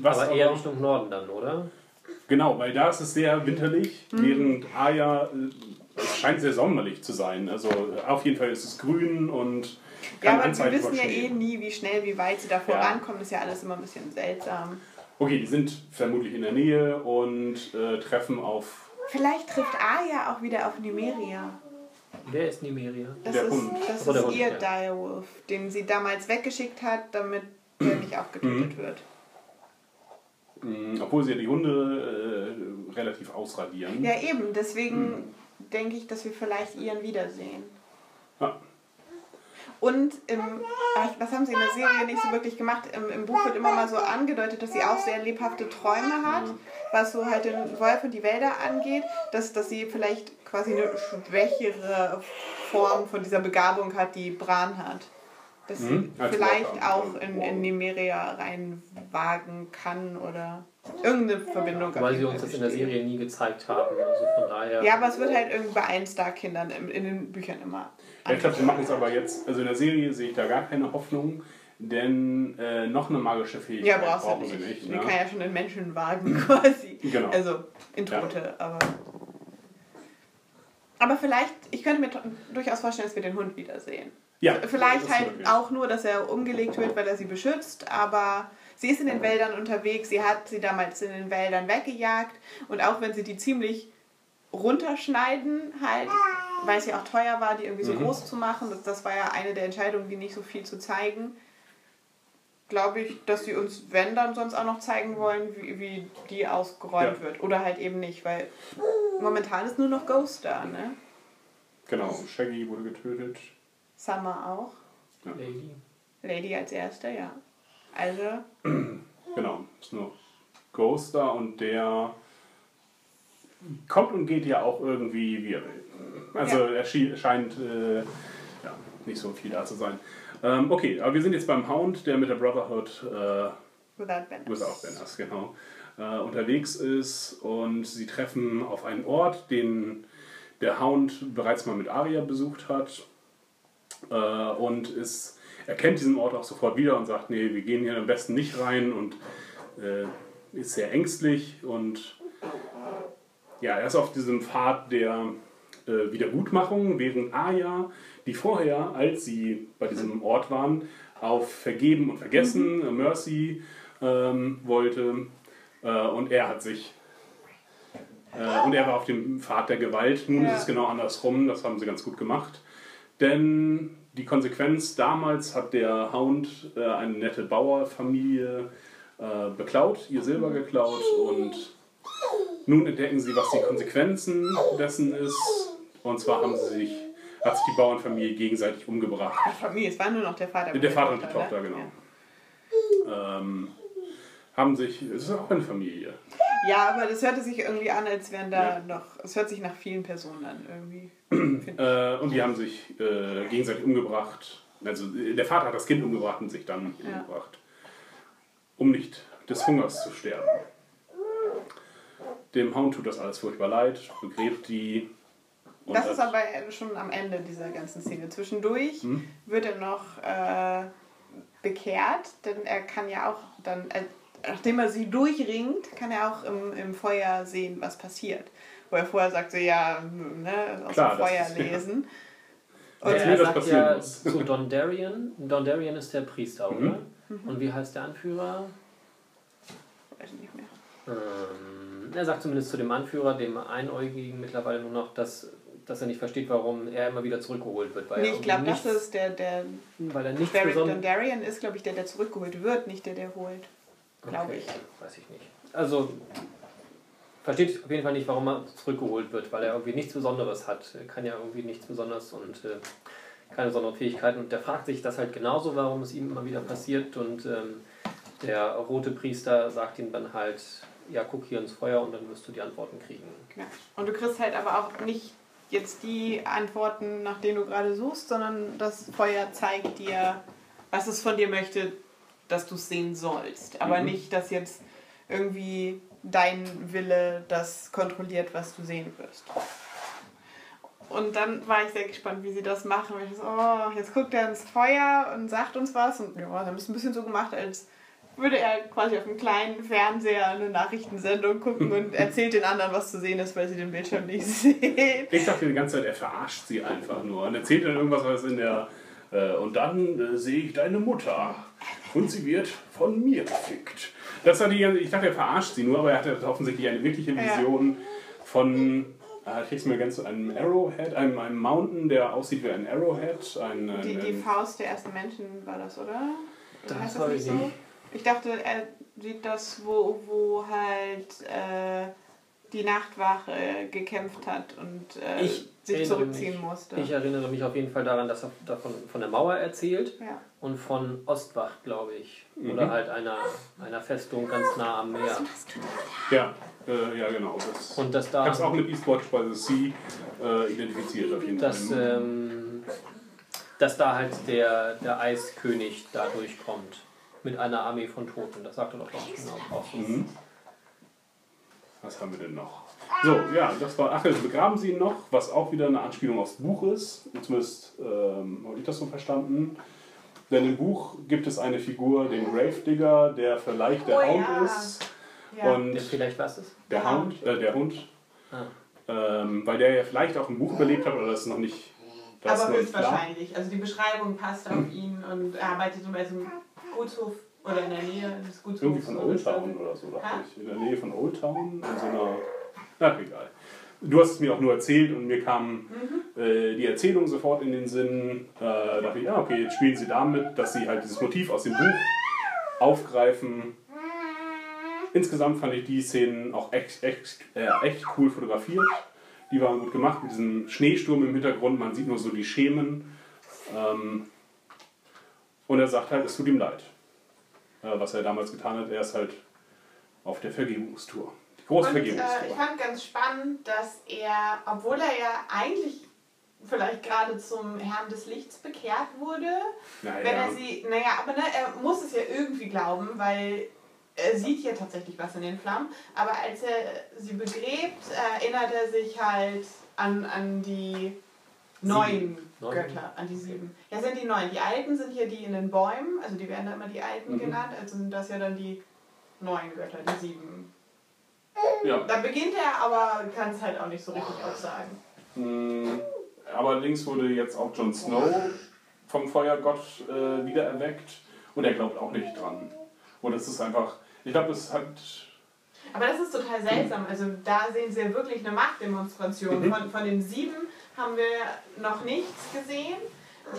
S4: Was
S6: aber eher Richtung Norden dann, oder?
S4: Genau, weil da ist es sehr winterlich, während Aya, äh, es scheint sehr sommerlich zu sein. Also auf jeden Fall ist es grün und
S5: Ja, aber wir wissen ja eh nie, wie schnell, wie weit sie da
S4: Ja.
S5: vorankommen. Das ist ja alles immer ein bisschen seltsam.
S4: Okay, die sind vermutlich in der Nähe und äh, treffen auf
S5: Vielleicht trifft Arya auch wieder auf Nymeria.
S6: Wer ist Nimeria?
S5: Das
S4: Der
S5: ist,
S4: Hund.
S5: das
S6: der
S5: ist
S6: Hund,
S5: ihr
S6: ja.
S5: Direwolf, den sie damals weggeschickt hat, damit er nicht auch getötet wird.
S4: mh, obwohl sie ja die Hunde äh, relativ ausradieren.
S5: Ja, eben. Deswegen denke ich, dass wir vielleicht ihren wiedersehen. Und im, was haben sie in der Serie nicht so wirklich gemacht? Im, Im Buch wird immer mal so angedeutet, dass sie auch sehr lebhafte Träume hat, was so halt den Wolf und die Wälder angeht, dass, dass sie vielleicht quasi eine schwächere Form von dieser Begabung hat, die Bran hat. Dass
S4: Mhm,
S5: sie
S4: als
S5: vielleicht auch in, in Nimeria reinwagen kann oder irgendeine Verbindung.
S6: Weil sie uns das in der. Serie nie gezeigt haben. Also von daher.
S5: Ja, aber es wird halt irgendwie bei allen Star-Kindern in, in den Büchern immer.
S4: Ja, ich glaube, sie machen es aber jetzt, also in der Serie sehe ich da gar keine Hoffnung, denn äh, noch eine magische
S5: Ja,
S4: Fähigkeit
S5: brauchst du
S4: brauchen
S5: nicht.
S4: sie nicht.
S5: Man
S4: Ne?
S5: kann ja schon in Menschen wagen quasi.
S4: Genau.
S5: Also in Tote, aber. Aber vielleicht, ich könnte mir durchaus vorstellen, dass wir den Hund wiedersehen.
S4: Ja,
S5: Vielleicht halt auch nur, dass er umgelegt wird, weil er sie beschützt, aber sie ist in den Wäldern unterwegs, sie hat sie damals in den Wäldern weggejagt und auch wenn sie die ziemlich runterschneiden, halt, weil es ja auch teuer war, die irgendwie so
S4: Mhm.
S5: groß zu machen, das, das war ja eine der Entscheidungen, die nicht so viel zu zeigen, glaube ich, dass sie uns, wenn dann sonst auch noch zeigen wollen, wie, wie die ausgeräumt
S4: Ja.
S5: wird. Oder halt eben nicht, weil momentan ist nur noch Ghost da, ne?
S4: Genau, Shaggy wurde getötet.
S5: Summer auch.
S6: Lady.
S5: Lady als erster, ja. Also,
S4: Genau, ist nur Ghost da und der kommt und geht ja auch irgendwie, wie er will. Also
S5: Ja.
S4: er scheint äh, ja, nicht so viel da zu sein. Ähm, okay, aber wir sind jetzt beim Hound, der mit der Brotherhood äh,
S5: without Banners.
S4: Without Banners, genau. Äh, unterwegs ist und sie treffen auf einen Ort, den der Hound bereits mal mit Arya besucht hat. Äh, und ist, erkennt diesen Ort auch sofort wieder und sagt, nee, wir gehen hier am besten nicht rein und äh, ist sehr ängstlich und ja, er ist auf diesem Pfad der äh, Wiedergutmachung, während Arya, die vorher, als sie bei diesem Ort waren, auf Vergeben und Vergessen, äh, Mercy ähm, wollte. Äh, und er hat sich. Äh, und er war auf dem Pfad der Gewalt. Nun
S5: Ja.
S4: ist es genau andersrum, das haben sie ganz gut gemacht. Denn die Konsequenz damals hat der Hound äh, eine nette Bauerfamilie äh, beklaut, ihr Silber geklaut und nun entdecken sie, was die Konsequenzen dessen ist. Und zwar haben sie sich, hat sich die Bauernfamilie gegenseitig umgebracht.
S5: Die Familie, es war nur noch der Vater.
S4: Der Vater und die
S5: ne?
S4: Tochter, genau. Ähm, haben sich, es ist auch eine Familie.
S5: Ja, aber das hörte sich irgendwie an, als wären da
S4: Ja.
S5: noch. Es hört sich nach vielen Personen an, irgendwie.
S4: Äh, und die haben sich äh, gegenseitig umgebracht. Also der Vater hat das Kind umgebracht und sich dann
S5: Ja.
S4: umgebracht. Um nicht des Hungers zu sterben. Dem Hound tut das alles furchtbar leid, begräbt die.
S5: Das ist aber schon am Ende dieser ganzen Szene. Zwischendurch
S4: Hm?
S5: wird er noch äh, bekehrt, denn er kann ja auch dann, äh, nachdem er sie durchringt, kann er auch im, im Feuer sehen, was passiert. Wo er vorher sagte, ja, ne, aus
S4: Klar,
S5: dem Feuer
S4: ist- ja.
S5: lesen.
S4: Als
S6: er
S4: mir das
S6: sagt ja
S4: muss.
S6: zu Dondarian. Dondarian ist der Priester,
S4: Mhm.
S6: oder? Und wie heißt der Anführer?
S5: Weiß ich nicht mehr.
S6: Ähm, er sagt zumindest zu dem Anführer, dem Einäugigen mittlerweile nur noch, dass, dass er nicht versteht, warum er immer wieder zurückgeholt wird. Weil
S5: Nee,
S6: er
S5: ich glaube, das ist der, der
S6: Weil er
S5: Beric
S6: besonders...
S5: Dondarrion ist, glaube ich, der, der zurückgeholt wird, nicht der, der holt. Glaube
S6: Okay,
S5: ich.
S6: Weiß ich nicht. Also, versteht auf jeden Fall nicht, warum er zurückgeholt wird, weil er irgendwie nichts Besonderes hat. Er kann ja irgendwie nichts Besonderes und äh, keine besonderen Fähigkeiten. Und der fragt sich das halt genauso, warum es ihm immer wieder passiert. Und ähm, der rote Priester sagt ihm dann halt, ja, guck hier ins Feuer und dann wirst du die Antworten kriegen.
S5: Ja. Und du kriegst halt aber auch nicht jetzt die Antworten, nach denen du gerade suchst, sondern das Feuer zeigt dir, was es von dir möchte, dass du es sehen sollst. Aber
S4: Mhm.
S5: nicht, dass jetzt irgendwie dein Wille das kontrolliert, was du sehen wirst. Und dann war ich sehr gespannt, wie sie das machen. Weil ich so, oh, jetzt guckt er ins Feuer und sagt uns was. Und ja, dann ist es ein bisschen so gemacht, als würde er quasi auf einem kleinen Fernseher eine Nachrichtensendung gucken und erzählt den anderen, was zu sehen ist, weil sie den Bildschirm nicht sehen.
S4: Ich dachte die ganze Zeit, er verarscht sie einfach nur und erzählt dann irgendwas, was in der. Äh, und dann äh, sehe ich deine Mutter und sie wird von mir gefickt. Das war die, ganze- ich dachte, er verarscht sie nur, aber er hatte offensichtlich eine wirkliche
S5: Ja.
S4: Vision von. Äh, mir ganz zu einem Arrowhead, einem, einem Mountain, der aussieht wie ein Arrowhead. Ein, ein,
S5: Die, die Faust der ersten Menschen war das, oder?
S6: Das
S5: Heißt
S6: ich nicht.
S5: Ich dachte, er sieht das, wo, wo halt äh, die Nachtwache gekämpft hat und äh,
S6: Ich
S5: sich
S6: erinnere
S5: zurückziehen
S6: mich.
S5: musste.
S6: Ich erinnere mich auf jeden Fall daran, dass er davon von der Mauer erzählt
S5: ja.
S6: und von Ostwacht, glaube ich.
S4: Mhm.
S6: Oder halt einer, einer Festung ganz nah am Meer.
S4: ja, äh, ja, genau. Das,
S6: Und dass
S4: ich
S6: da.
S4: habe es auch mit Eastwatch by the Sea äh, identifiziert, auf jeden
S6: dass,
S4: Fall.
S6: ähm, dass da halt der, der Eiskönig da durchkommt. Mit einer Armee von Toten. Das sagt er doch auch genau. Auch so.
S4: Mhm. Was haben wir denn noch? So, ja, das war. Ach, jetzt begraben sie ihn noch, was auch wieder eine Anspielung aufs Buch ist. Zumindest ähm, habe ich das so verstanden. Denn im Buch gibt es eine Figur, den Gravedigger, der vielleicht der
S5: Oh
S4: Hound
S5: ja.
S4: ist.
S5: Ja.
S4: Und
S6: Der vielleicht was ist?
S4: der
S5: Der
S4: Hound, äh, der Hund,
S6: Ah.
S4: ähm, weil der ja vielleicht auch im Buch überlebt hat, oder das ist noch nicht. Das
S5: Aber höchstwahrscheinlich. Also die Beschreibung passt auf ihn und er arbeitet in einem Gutshof oder in der Nähe des Gutshofs.
S4: Irgendwie von
S5: oder
S4: Old
S5: so.
S4: Town oder so, dachte
S5: Ha?
S4: ich. In der Nähe von Old Town, in so einer. Ach, egal. Du hast es mir auch nur erzählt und mir kam äh, die Erzählung sofort in den Sinn. Äh, da dachte ich, ja, okay, jetzt spielen sie damit, dass sie halt dieses Motiv aus dem Buch aufgreifen. Insgesamt fand ich die Szenen auch echt, echt, äh, echt cool fotografiert. Die waren gut gemacht mit diesem Schneesturm im Hintergrund. Man sieht nur so die Schemen. Ähm, Und er sagt halt, es tut ihm leid. Äh, was er damals getan hat, er ist halt auf der Vergebungstour.
S5: Und äh, ich fand ganz spannend, dass er, obwohl er ja eigentlich vielleicht gerade zum Herrn des Lichts bekehrt wurde,
S4: Naja.
S5: wenn er sie, naja, aber ne, er muss es ja irgendwie glauben, weil er sieht ja tatsächlich was in den Flammen, aber als er sie begräbt, erinnert er sich halt an, an die neuen
S6: Neun.
S5: Götter, an die sieben. Ja, sind die neun. Die alten sind hier die in den Bäumen, also die werden da immer die alten
S4: Mhm.
S5: genannt, also sind das ja dann die neuen Götter, die sieben.
S4: Ja.
S5: Da beginnt er, aber kann es halt auch nicht so richtig aussagen.
S4: Mm, Allerdings wurde jetzt auch Jon Snow vom Feuergott äh, wiedererweckt und er glaubt auch nicht dran. Und es ist einfach, ich glaube, es hat.
S5: Aber das ist total seltsam. Also da sehen sie ja wirklich eine Machtdemonstration.
S4: Mhm.
S5: Von, von den sieben haben wir noch nichts gesehen.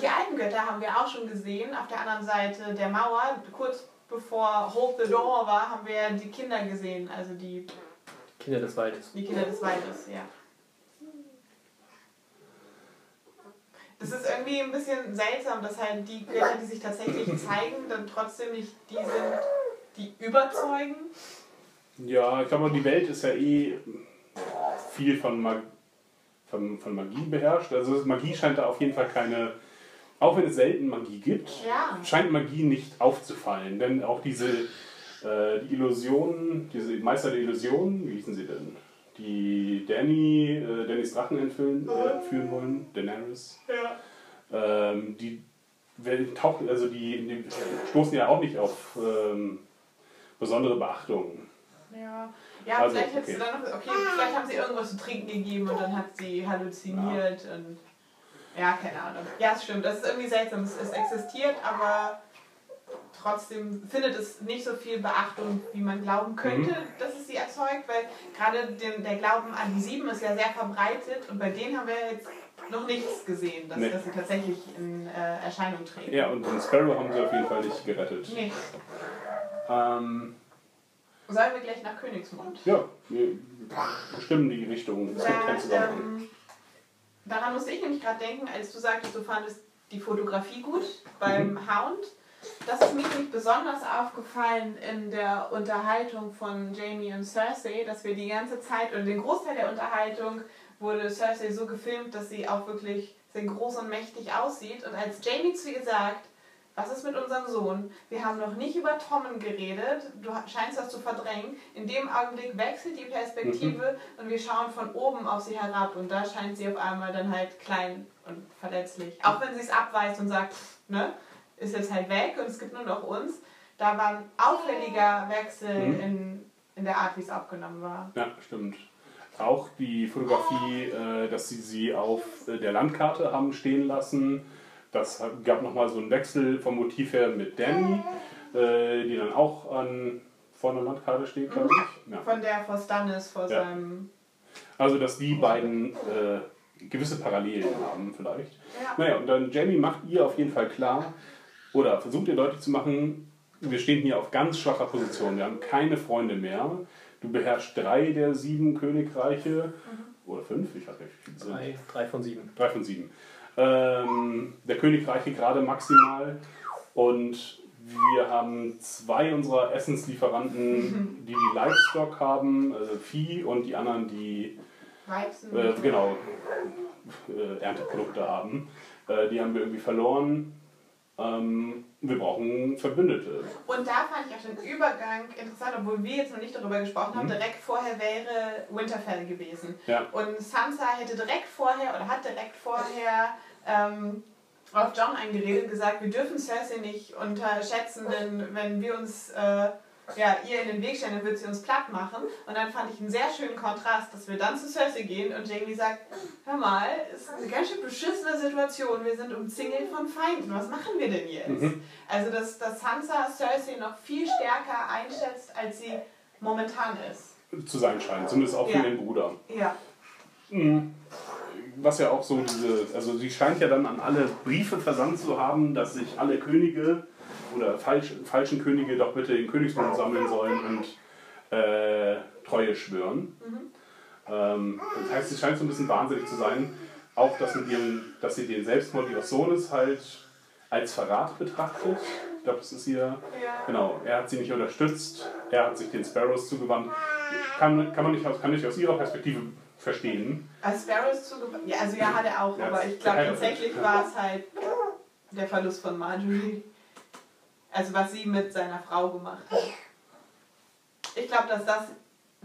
S5: Die alten Götter haben wir auch schon gesehen. Auf der anderen Seite der Mauer, kurz bevor Hold the Door war, haben wir die Kinder gesehen. Also die,
S6: Kinder des Waldes.
S5: die Kinder des Waldes, ja. Das ist irgendwie ein bisschen seltsam, dass halt die Götter, die sich tatsächlich zeigen, dann trotzdem nicht die sind, die überzeugen.
S4: Ja, ich glaube, die Welt ist ja eh viel von, Mag von, von Magie beherrscht. Also Magie scheint da auf jeden Fall keine. Auch wenn es selten Magie gibt,
S5: Ja.
S4: scheint Magie nicht aufzufallen. Denn auch diese äh, die Illusionen, diese Meister der Illusionen, wie hießen sie denn? Die Danny, äh, Dannys Drachen entführen, äh, führen wollen, Daenerys.
S5: Ja.
S4: Ähm, die werden, tauchen, also die, die stoßen ja auch nicht auf ähm, besondere Beachtung.
S5: Ja, ja
S4: Also,
S5: vielleicht
S4: okay.
S5: noch, okay, vielleicht haben sie irgendwas zu trinken gegeben und dann hat sie halluziniert und ja, keine Ahnung. Ja, es stimmt, das ist irgendwie seltsam. Es, es existiert, aber trotzdem findet es nicht so viel Beachtung, wie man glauben könnte,
S4: Mhm.
S5: dass es sie erzeugt, weil gerade den, der Glauben an die Sieben ist ja sehr verbreitet und bei denen haben wir jetzt noch nichts gesehen, dass,
S4: Nee.
S5: dass sie tatsächlich in äh, Erscheinung treten.
S4: Ja, und den Sparrow haben sie auf jeden Fall nicht gerettet.
S5: Nee.
S4: Ähm,
S5: Sollen wir gleich nach Königsmund?
S4: ja, wir bestimmen die Richtung. Es gibt keinen Zusammenhang.
S5: ähm, daran musste ich nämlich gerade denken, als du sagtest, du fandest die Fotografie gut beim
S4: Mhm.
S5: Hound. Das ist mir nämlich besonders aufgefallen in der Unterhaltung von Jamie und Cersei, dass wir die ganze Zeit, oder den Großteil der Unterhaltung, wurde Cersei so gefilmt, dass sie auch wirklich sehr groß und mächtig aussieht. Und als Jamie zu ihr sagt, was ist mit unserem Sohn? Wir haben noch nicht über Tommen geredet. Du scheinst das zu verdrängen. In dem Augenblick wechselt die Perspektive und wir schauen von oben auf sie herab. Und da scheint sie auf einmal dann halt klein und verletzlich. Auch wenn sie es abweist und sagt, pff, ne, ist jetzt halt weg und es gibt nur noch uns. Da war ein auffälliger Wechsel
S4: Mhm.
S5: in, in der Art, wie es aufgenommen war.
S4: Ja, stimmt. Auch die Fotografie, äh, dass sie sie auf äh, der Landkarte haben stehen lassen. Das gab nochmal so einen Wechsel vom Motiv her mit Danny, äh, die dann auch an, vor einer Landkarte steht, glaube ich. Ja.
S5: Von der vor Stannis, vor
S4: Ja.
S5: seinem.
S4: Also, dass die beiden äh, gewisse Parallelen haben, vielleicht.
S5: Ja.
S4: Naja, und dann Jamie macht ihr auf jeden Fall klar, oder versucht ihr deutlich zu machen, wir stehen hier auf ganz schwacher Position, wir haben keine Freunde mehr. Du beherrschst drei der sieben Königreiche, oder fünf, ich weiß nicht, wie viele sind.
S6: Drei, drei von sieben.
S4: Drei von sieben. Ähm, der Königreiche gerade maximal. Und wir haben zwei unserer Essenslieferanten, die die Livestock haben, also Vieh, und die anderen, die äh, genau, äh, Ernteprodukte haben. Äh, die haben wir irgendwie verloren. Ähm, wir brauchen Verbündete.
S5: Und da fand ich auch den Übergang interessant, obwohl wir jetzt noch nicht darüber gesprochen haben.
S4: Mhm.
S5: Direkt vorher wäre Winterfell gewesen.
S4: Ja.
S5: Und Sansa hätte direkt vorher oder hat direkt vorher ähm, auf John eingeredet und gesagt, wir dürfen Cersei nicht unterschätzen, denn wenn wir uns äh, ja, ihr in den Weg stellen, dann wird sie uns platt machen. Und dann fand ich einen sehr schönen Kontrast, dass wir dann zu Cersei gehen und Jamie sagt, hör mal, es ist eine ganz schön beschissene Situation, wir sind umzingelt von Feinden, was machen wir denn jetzt?
S4: Mhm.
S5: Also, dass, dass Sansa Cersei noch viel stärker einschätzt, als sie momentan ist.
S4: Zu sein scheint, zumindest auch für
S5: Ja.
S4: den Bruder.
S5: Ja.
S4: Mhm. Was ja auch so diese, also sie scheint ja dann an alle Briefe versandt zu haben, dass sich alle Könige oder falsch, falschen Könige doch bitte den Königsmund sammeln sollen und äh, Treue schwören. Ähm, das heißt, sie scheint so ein bisschen wahnsinnig zu sein. Auch, dass, mit ihrem, dass sie den Selbstmord ihres Sohnes halt als Verrat betrachtet. Ich glaube, das ist hier.
S5: Ja.
S4: Genau, er hat sie nicht unterstützt, er hat sich den Sparrows zugewandt. Kann, kann man nicht aus, kann nicht aus ihrer Perspektive verstehen.
S5: Als Sparrows zugewandt. Ja, also ja, hat er auch,
S4: Ja,
S5: aber ich glaube tatsächlich war es halt der Verlust von Marjorie. Also was sie mit seiner Frau gemacht hat. Ich glaube, dass das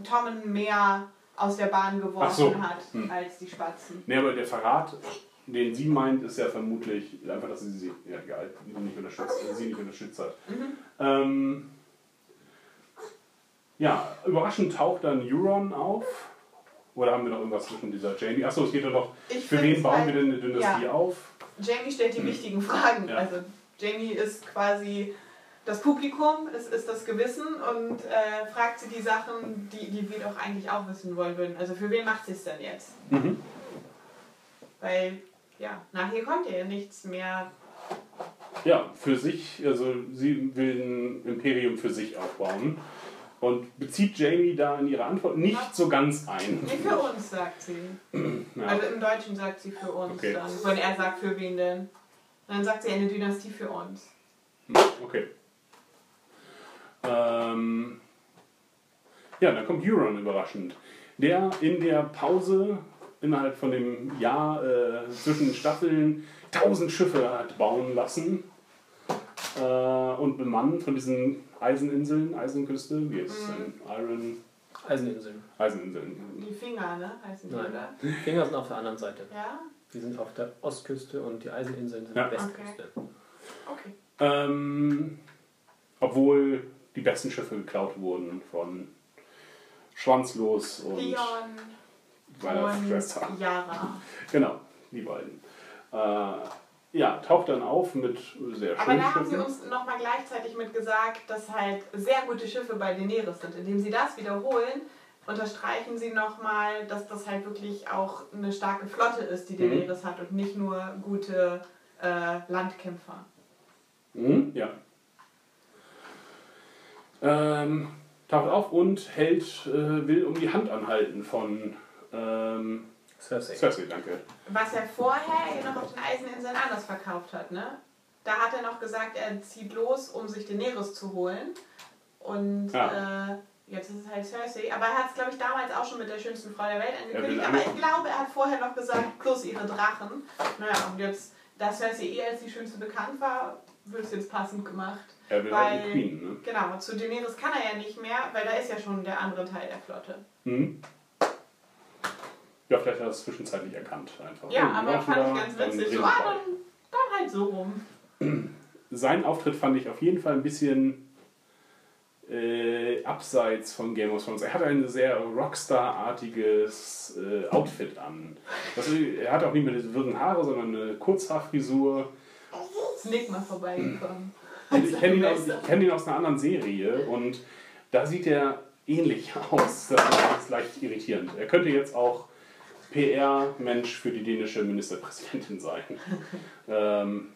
S5: Tommen mehr aus der Bahn geworfen
S4: so.
S5: hat
S4: Hm.
S5: als die Spatzen.
S4: Nee, aber der Verrat, den sie meint, ist ja vermutlich einfach, dass sie sie, ja egal, nicht unterstützt, sie nicht unterstützt hat. Ähm, ja, überraschend taucht dann Euron auf. Oder haben wir noch irgendwas zwischen dieser Jamie? Achso, es geht ja noch,
S5: Ich
S4: für wen bauen
S5: halt-
S4: wir denn eine Dynastie
S5: ja.
S4: auf?
S5: Jamie stellt die wichtigen Fragen.
S4: Ja.
S5: Also Jamie ist quasi das Publikum, es ist das Gewissen und äh, fragt sie die Sachen, die, die wir doch eigentlich auch wissen wollen würden. Also für wen macht sie es denn jetzt?
S4: Mhm.
S5: Weil, ja, nach ihr kommt ja nichts mehr.
S4: Ja, für sich, also sie will ein Imperium für sich aufbauen. Und bezieht Jamie da in ihrer Antwort nicht so ganz ein.
S5: Nee, für uns, sagt sie.
S4: Ja.
S5: Also im Deutschen sagt sie für uns
S4: Okay.
S5: dann. Wenn er sagt, für wen denn? Dann sagt sie eine Dynastie für uns.
S4: Okay. Ähm, ja, dann kommt Euron überraschend. Der in der Pause innerhalb von dem Jahr äh, zwischen den Staffeln tausend Schiffe hat bauen lassen äh, und bemannt von diesen Eiseninseln, Eisenküste, wie ist es denn? Iron
S6: Eiseninseln.
S4: Eiseninseln.
S5: Die Finger, ne? Die,
S6: Nein. Finger sind auf der anderen Seite.
S5: Ja?
S6: Die sind auf der Ostküste und die Eiseninseln sind
S4: Ja.
S6: die Westküste.
S5: Okay.
S4: Ähm, obwohl die besten Schiffe geklaut wurden von Schwanzlos und
S5: Leon
S4: Schwester.
S5: Yara.
S4: Genau, die beiden. Äh, ja, taucht dann auf mit sehr
S5: Aber
S4: schönen
S5: da haben sie
S4: Schiffen.
S5: uns nochmal gleichzeitig mit gesagt, dass halt sehr gute Schiffe bei Daenerys sind. Indem sie das wiederholen, unterstreichen sie nochmal, dass das halt wirklich auch eine starke Flotte ist, die
S4: Mhm.
S5: Daenerys hat und nicht nur gute äh, Landkämpfer.
S4: Mhm, ja. Ähm, taucht auf und hält, äh, will um die Hand anhalten von ähm,
S6: Cersei.
S4: Cersei, danke.
S5: Was er vorher ja noch auf den Eiseninseln anders verkauft hat, ne? Da hat er noch gesagt, er zieht los, um sich Daenerys zu holen. Und
S4: Ja.
S5: äh, jetzt ist es halt Cersei. Aber er hat es, glaube ich, damals auch schon mit der schönsten Frau der Welt angekündigt. Aber ich glaube, er hat vorher noch gesagt, plus ihre Drachen. Naja, und jetzt, da Cersei eh als die schönste bekannt war, wird es jetzt passend gemacht.
S4: Er will halt
S5: Weil,
S4: die Queen, ne?
S5: genau, zu Daenerys kann er ja nicht mehr, weil da ist ja schon der andere Teil der Flotte.
S4: Mhm. Ja, vielleicht hat er es zwischenzeitlich erkannt. Einfach.
S5: Ja,
S4: Oh,
S5: aber fand ich ganz witzig. So, ah, dann, dann halt so rum.
S4: Sein Auftritt fand ich auf jeden Fall ein bisschen äh, abseits von Game of Thrones. Er hat ein sehr Rockstar-artiges äh, Outfit an. Das, er hat auch nicht mehr diese wirren Haare, sondern eine Kurzhaarfrisur.
S5: Ist Nick mal vorbeigekommen.
S4: Ich kenne ihn, aus- ich kenn ihn aus einer anderen Serie und da sieht er ähnlich aus. Das ist leicht irritierend. Er könnte jetzt auch PR-Mensch für die dänische Ministerpräsidentin sein. ähm,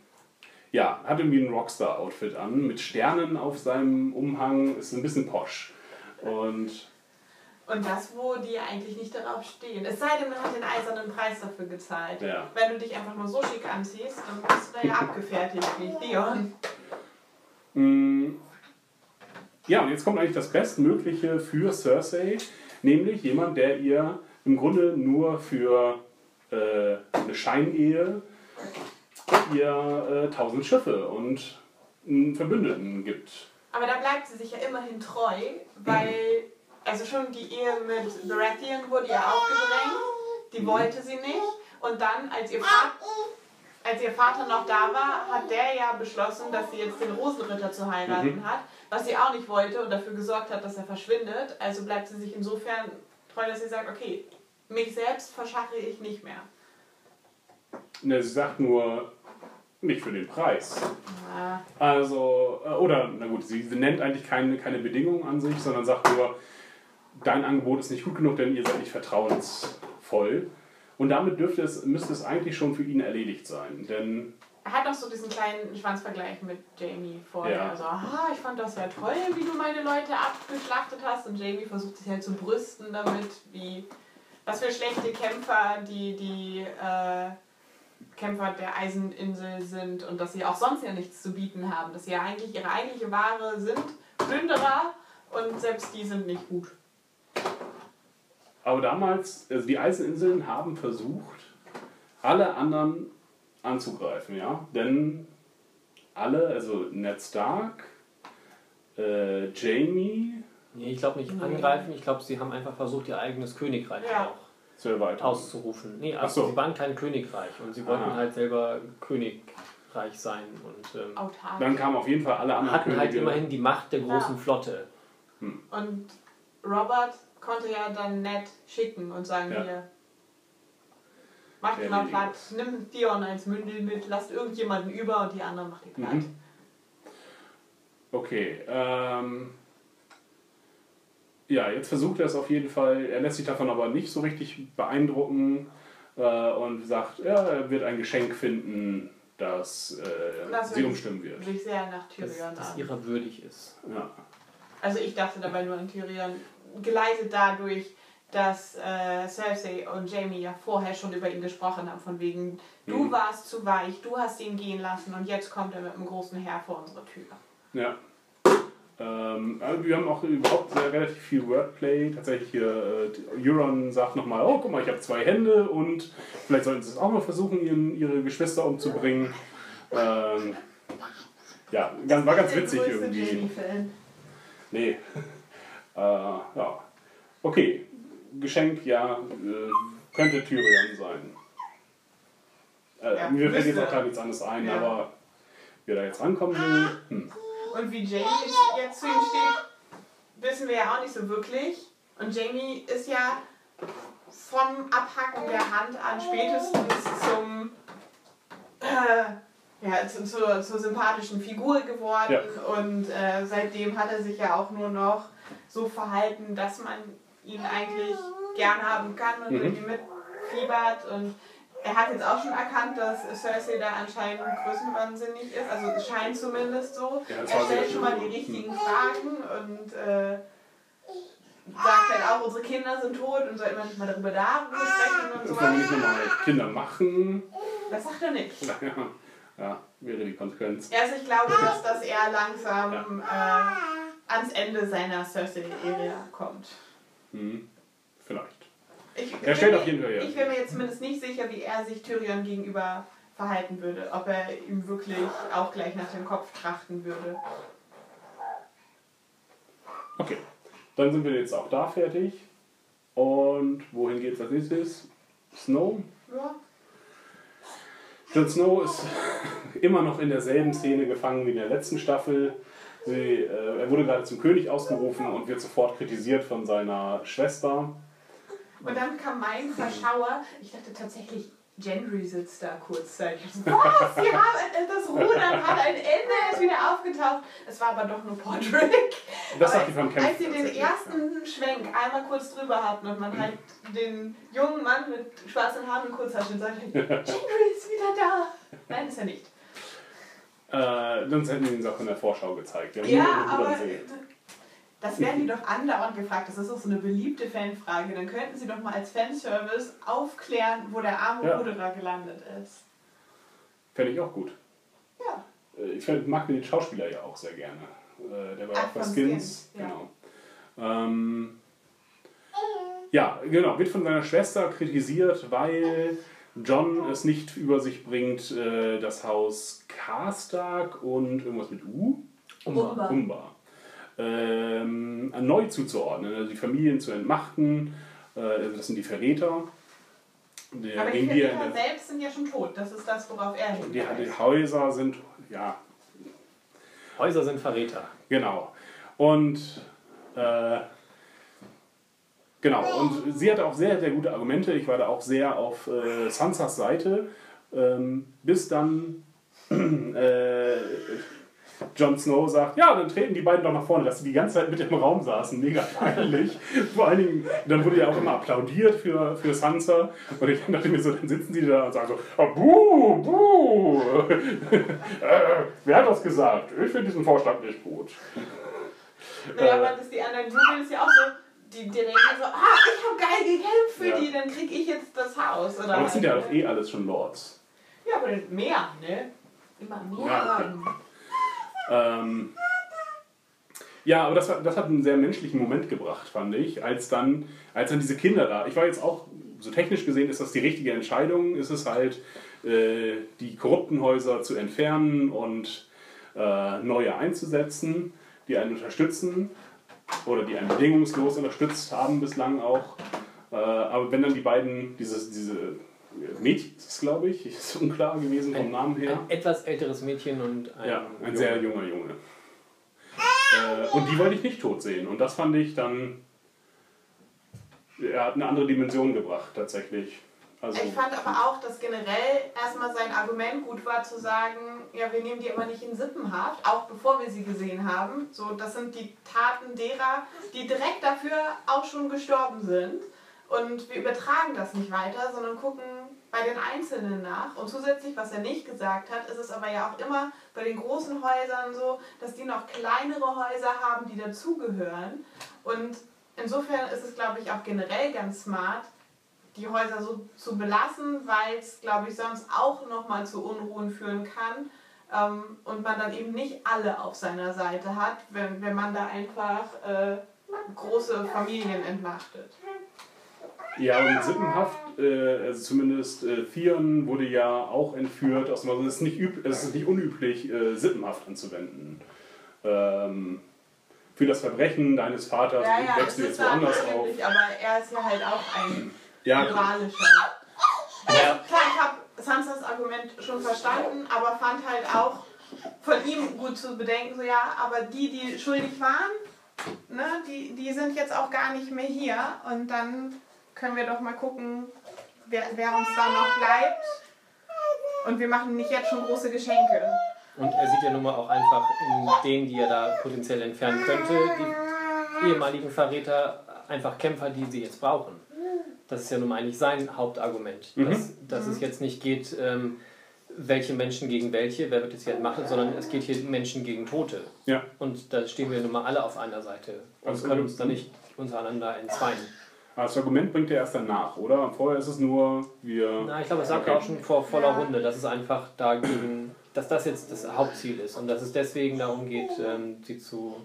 S4: ja, hat irgendwie ein Rockstar-Outfit an, mit Sternen auf seinem Umhang, ist ein bisschen posch. Und
S5: Und das, wo die eigentlich nicht darauf stehen. Es sei denn, man hat den eisernen Preis dafür gezahlt.
S4: Ja.
S5: Wenn du dich einfach nur so schick anziehst, dann bist du da ja abgefertigt wie Leon.
S4: Mm, Ja, und jetzt kommt eigentlich das Bestmögliche für Cersei, nämlich jemand, der ihr im Grunde nur für äh, eine Scheinehe ihr äh, tausend Schiffe und einen Verbündeten gibt.
S5: Aber da bleibt sie sich ja immerhin treu, weil, also schon die Ehe mit Baratheon wurde ja aufgedrängt, die wollte sie nicht. Und dann, als ihr, Vater, als ihr Vater noch da war, hat der ja beschlossen, dass sie jetzt den Rosenritter zu heiraten hat, was sie auch nicht wollte und dafür gesorgt hat, dass er verschwindet. Also bleibt sie sich insofern treu, dass sie sagt, okay, mich selbst verschache ich nicht mehr.
S4: Ne, sie sagt nur, nicht für den Preis.
S5: Ah,
S4: Also, äh, oder, na gut, sie, sie nennt eigentlich keine, keine Bedingungen an sich, sondern sagt nur, dein Angebot ist nicht gut genug, denn ihr seid nicht vertrauensvoll. Und damit dürfte es, müsste es eigentlich schon für ihn erledigt sein. Denn,
S5: Er hat noch so diesen kleinen Schwanzvergleich mit Jamie vorher.
S4: Ja.
S5: Also, ah, ich fand das ja toll, wie du meine Leute abgeschlachtet hast. Und Jamie versucht sich halt zu brüsten damit, wie was für schlechte Kämpfer die, die äh, Kämpfer der Eiseninsel sind und dass sie auch sonst ja nichts zu bieten haben. Dass sie ja eigentlich ihre eigentliche Ware sind, Plünderer und selbst die sind nicht gut.
S4: Aber damals, also die Eiseninseln haben versucht, alle anderen anzugreifen, ja. Denn alle, also Ned Stark, äh, Jamie
S6: Nee, ich glaube nicht angreifen, ich glaube, sie haben einfach versucht, ihr eigenes Königreich
S5: Ja.
S6: auch. Auszurufen. Nee, also
S4: so.
S6: sie waren kein Königreich und sie wollten
S4: Aha.
S6: halt selber Königreich sein und ähm,
S5: Autark.
S4: Dann kamen auf jeden Fall alle anderen
S6: hatten halt
S4: Könige.
S6: immerhin die Macht der großen
S5: Ja.
S6: Flotte.
S5: Und Robert konnte ja dann nett schicken und sagen,
S4: Ja.
S5: hier, macht
S4: Der
S5: mal Platz, nimm Theon als Mündel mit, lasst irgendjemanden über und die anderen macht ihr platt.
S4: Mhm. Okay, ähm. Ja, jetzt versucht er es auf jeden Fall. Er lässt sich davon aber nicht so richtig beeindrucken äh, und sagt, ja, er wird ein Geschenk finden, das äh,
S5: Das
S4: sie
S5: wird-
S4: umstimmen wird.
S5: Sich sehr nach Tyrion
S6: dass
S5: an.
S6: ihrer würdig ist.
S4: Ja.
S5: Also ich dachte dabei nur an Tyrion, geleitet dadurch, dass äh, Cersei und Jamie ja vorher schon über ihn gesprochen haben, von wegen, du
S4: Mhm.
S5: warst zu weich, du hast ihn gehen lassen und jetzt kommt er mit einem großen Heer vor unsere Tür.
S4: Ja. Ähm, aber wir haben auch überhaupt sehr relativ viel Wordplay. Tatsächlich hier, äh, Euron sagt nochmal, oh guck mal, ich habe zwei Hände und vielleicht sollten sie es auch mal versuchen, ihren, ihre Geschwister umzubringen. Ähm, ja, ganz, war ganz witzig irgendwie. Nee. äh, ja. Okay. Geschenk, ja, äh, könnte Tyrion sein. Äh,
S5: Ja,
S4: mir fällt jetzt auch gar nichts anderes ein,
S5: Ja.
S4: aber wer da jetzt rankommen will, hm.
S5: Und wie Jamie jetzt zu ihm steht, wissen wir ja auch nicht so wirklich. Und Jamie ist ja vom Abhacken der Hand an spätestens zum äh, ja, zu, zur, zur sympathischen Figur geworden.
S4: Ja.
S5: Und äh, seitdem hat er sich ja auch nur noch so verhalten, dass man ihn eigentlich gern haben kann und
S4: Mhm.
S5: irgendwie mitfiebert. Und er hat jetzt auch schon erkannt, dass Cersei da anscheinend größenwahnsinnig ist. Also es scheint zumindest so.
S4: Ja, das
S5: er stellt schon mal die richtigen Fragen und äh, sagt halt auch, unsere Kinder sind tot und sollten wir nicht mal darüber darüber sprechen und
S4: Das
S5: so.
S4: wollen wir nicht nochmal Kinder machen.
S5: Das sagt er nicht.
S4: Ja, ja, wäre die Konsequenz.
S5: Also ich glaube, dass, dass er langsam äh, ans Ende seiner Cersei-Ära kommt.
S4: Hm. Vielleicht.
S5: Ich,
S4: Er stellt
S5: mir-
S4: auf jeden Fall, ja.
S5: Ich bin mir jetzt zumindest nicht sicher, wie er sich Tyrion gegenüber verhalten würde. Ob er ihm wirklich auch gleich nach dem Kopf trachten würde.
S4: Okay. Dann sind wir jetzt auch da fertig. Und wohin geht's als nächstes? Snow?
S5: Ja.
S4: Jon Snow ist immer noch in derselben Szene gefangen wie in der letzten Staffel. Sie, äh, er wurde gerade zum König ausgerufen und wird sofort kritisiert von seiner Schwester.
S5: Und dann kam mein Verschauer. Ich dachte tatsächlich, Gendry sitzt da kurzzeitig. Was? Sie haben, äh, das Rudern hat ein Ende, er ist wieder aufgetaucht. Es war aber doch nur Podrick.
S4: Das sagt die vom
S5: als,
S4: Kämpfen
S5: als sie den ersten Schwenk einmal kurz drüber hatten und man halt den jungen Mann mit schwarzen Haaren und Kurzhaarschnitt sagt, Gendry ist wieder da. Nein, ist er nicht.
S4: Äh, sonst hätten wir ihn auch in der Vorschau gezeigt.
S5: Ja, aber. Das werden die doch andauernd gefragt. Das ist auch so eine beliebte Fanfrage. Dann könnten sie doch mal als Fanservice aufklären, wo der arme
S4: Ja.
S5: Ruderer gelandet ist.
S4: Fände ich auch gut.
S5: Ja.
S4: Äh, Ich find, mag den Schauspieler ja auch sehr gerne. Äh, Der war
S5: Ach,
S4: auch bei Skins.
S5: Skins, ja.
S4: Genau. Ähm, ja, genau. Wird von seiner Schwester kritisiert, weil John es nicht über sich bringt, äh, das Haus Karstark und irgendwas mit U?
S5: Umber.
S4: Umbar. Ähm, neu zuzuordnen, also die Familien zu entmachten. Äh, also das sind die Verräter. Der,
S5: Aber die
S4: die er
S5: Verräter
S4: der-
S5: selbst sind ja schon tot. Das ist das, worauf er
S4: die, die
S5: hinweist.
S4: Häuser sind, ja,
S6: Häuser sind Verräter.
S4: Genau. Und äh, genau, und sie hatte auch sehr, sehr gute Argumente. Ich war da auch sehr auf äh, Sansas Seite, ähm, bis dann äh, Jon Snow sagt, ja, dann treten die beiden doch nach vorne, dass sie die ganze Zeit mit im Raum saßen. Mega peinlich. Vor allen Dingen, dann wurde ja auch immer applaudiert für, für Sansa. Und ich dachte mir so, dann sitzen sie da und sagen so, oh, buh, buh. äh, wer hat das gesagt? Ich finde diesen Vorschlag nicht gut.
S5: Naja,
S4: Äh,
S5: aber das die anderen Jubel ist ja auch so, die, die denken so, ah, ich habe geil gekämpft für
S4: Ja.
S5: die, dann krieg ich jetzt das Haus. Oder
S4: Aber das sind ja
S5: halt,
S4: auch
S5: ne?
S4: eh alles schon Lords.
S5: Ja, aber mehr, ne? Immer mehr.
S4: Ja, okay. Ähm, ja, aber das, das hat einen sehr menschlichen Moment gebracht, fand ich, als dann, als dann diese Kinder da. Ich war jetzt auch, so technisch gesehen ist das die richtige Entscheidung, ist es halt, äh, die korrupten Häuser zu entfernen und äh, neue einzusetzen, die einen unterstützen oder die einen bedingungslos unterstützt haben bislang auch. Äh, aber wenn dann die beiden, dieses, diese Mädchen, ist glaube ich, ist unklar gewesen vom Namen her.
S6: Ein etwas älteres Mädchen und ein,
S4: Ja, ein
S6: Junge.
S4: sehr junger Junge. Äh, und die wollte ich nicht tot sehen. Und das fand ich dann. Er hat eine andere Dimension gebracht, tatsächlich. Also,
S5: Ich fand aber auch, dass generell erstmal sein Argument gut war zu sagen, ja, wir nehmen die immer nicht in Sippenhaft, auch bevor wir sie gesehen haben. So, das sind die Taten derer, die direkt dafür auch schon gestorben sind. Und wir übertragen das nicht weiter, sondern gucken bei den Einzelnen nach. Und zusätzlich, was er nicht gesagt hat, ist es aber ja auch immer bei den großen Häusern so, dass die noch kleinere Häuser haben, die dazugehören. Und insofern ist es, glaube ich, auch generell ganz smart, die Häuser so zu belassen, weil es, glaube ich, sonst auch nochmal zu Unruhen führen kann. Ähm, und man dann eben nicht alle auf seiner Seite hat, wenn, wenn man da einfach äh, große Familien entmachtet.
S4: Ja, und Sippenhaft, äh, also zumindest äh, Theon wurde ja auch entführt. Aus dem, also es, ist nicht üb, es ist nicht unüblich, äh, Sippenhaft anzuwenden. Ähm, für das Verbrechen deines Vaters
S5: Ja, ja,
S4: wächst du jetzt woanders auf.
S5: aber er ist ja halt auch ein
S4: Ja,
S5: moralischer.
S6: Ja,
S5: Klar, ich habe Sansas Argument schon verstanden, aber fand halt auch von ihm gut zu bedenken, so ja, aber die, die schuldig waren, ne, die, die sind jetzt auch gar nicht mehr hier und dann können wir doch mal gucken, wer, wer uns da noch bleibt. Und wir machen nicht jetzt schon große Geschenke.
S6: Und er sieht ja nun mal auch einfach in denen, die er da potenziell entfernen könnte, die ehemaligen Verräter, einfach Kämpfer, die sie jetzt brauchen. Das ist ja nun mal eigentlich sein Hauptargument. Dass, dass es jetzt nicht geht, ähm, welche Menschen gegen welche, wer wird es hier machen, sondern es geht hier Menschen gegen Tote.
S4: ja.
S6: Und da stehen wir nun mal alle auf einer Seite und
S4: Also-
S6: können uns da nicht untereinander entzweien.
S4: Das Argument bringt er erst danach, oder? Vorher ist es nur, wir.
S6: Na, ich glaube, es sagt
S4: Okay.
S6: auch schon vor voller Runde, dass es einfach dagegen, dass das jetzt das Hauptziel ist und dass es deswegen darum geht, ähm, sie zu,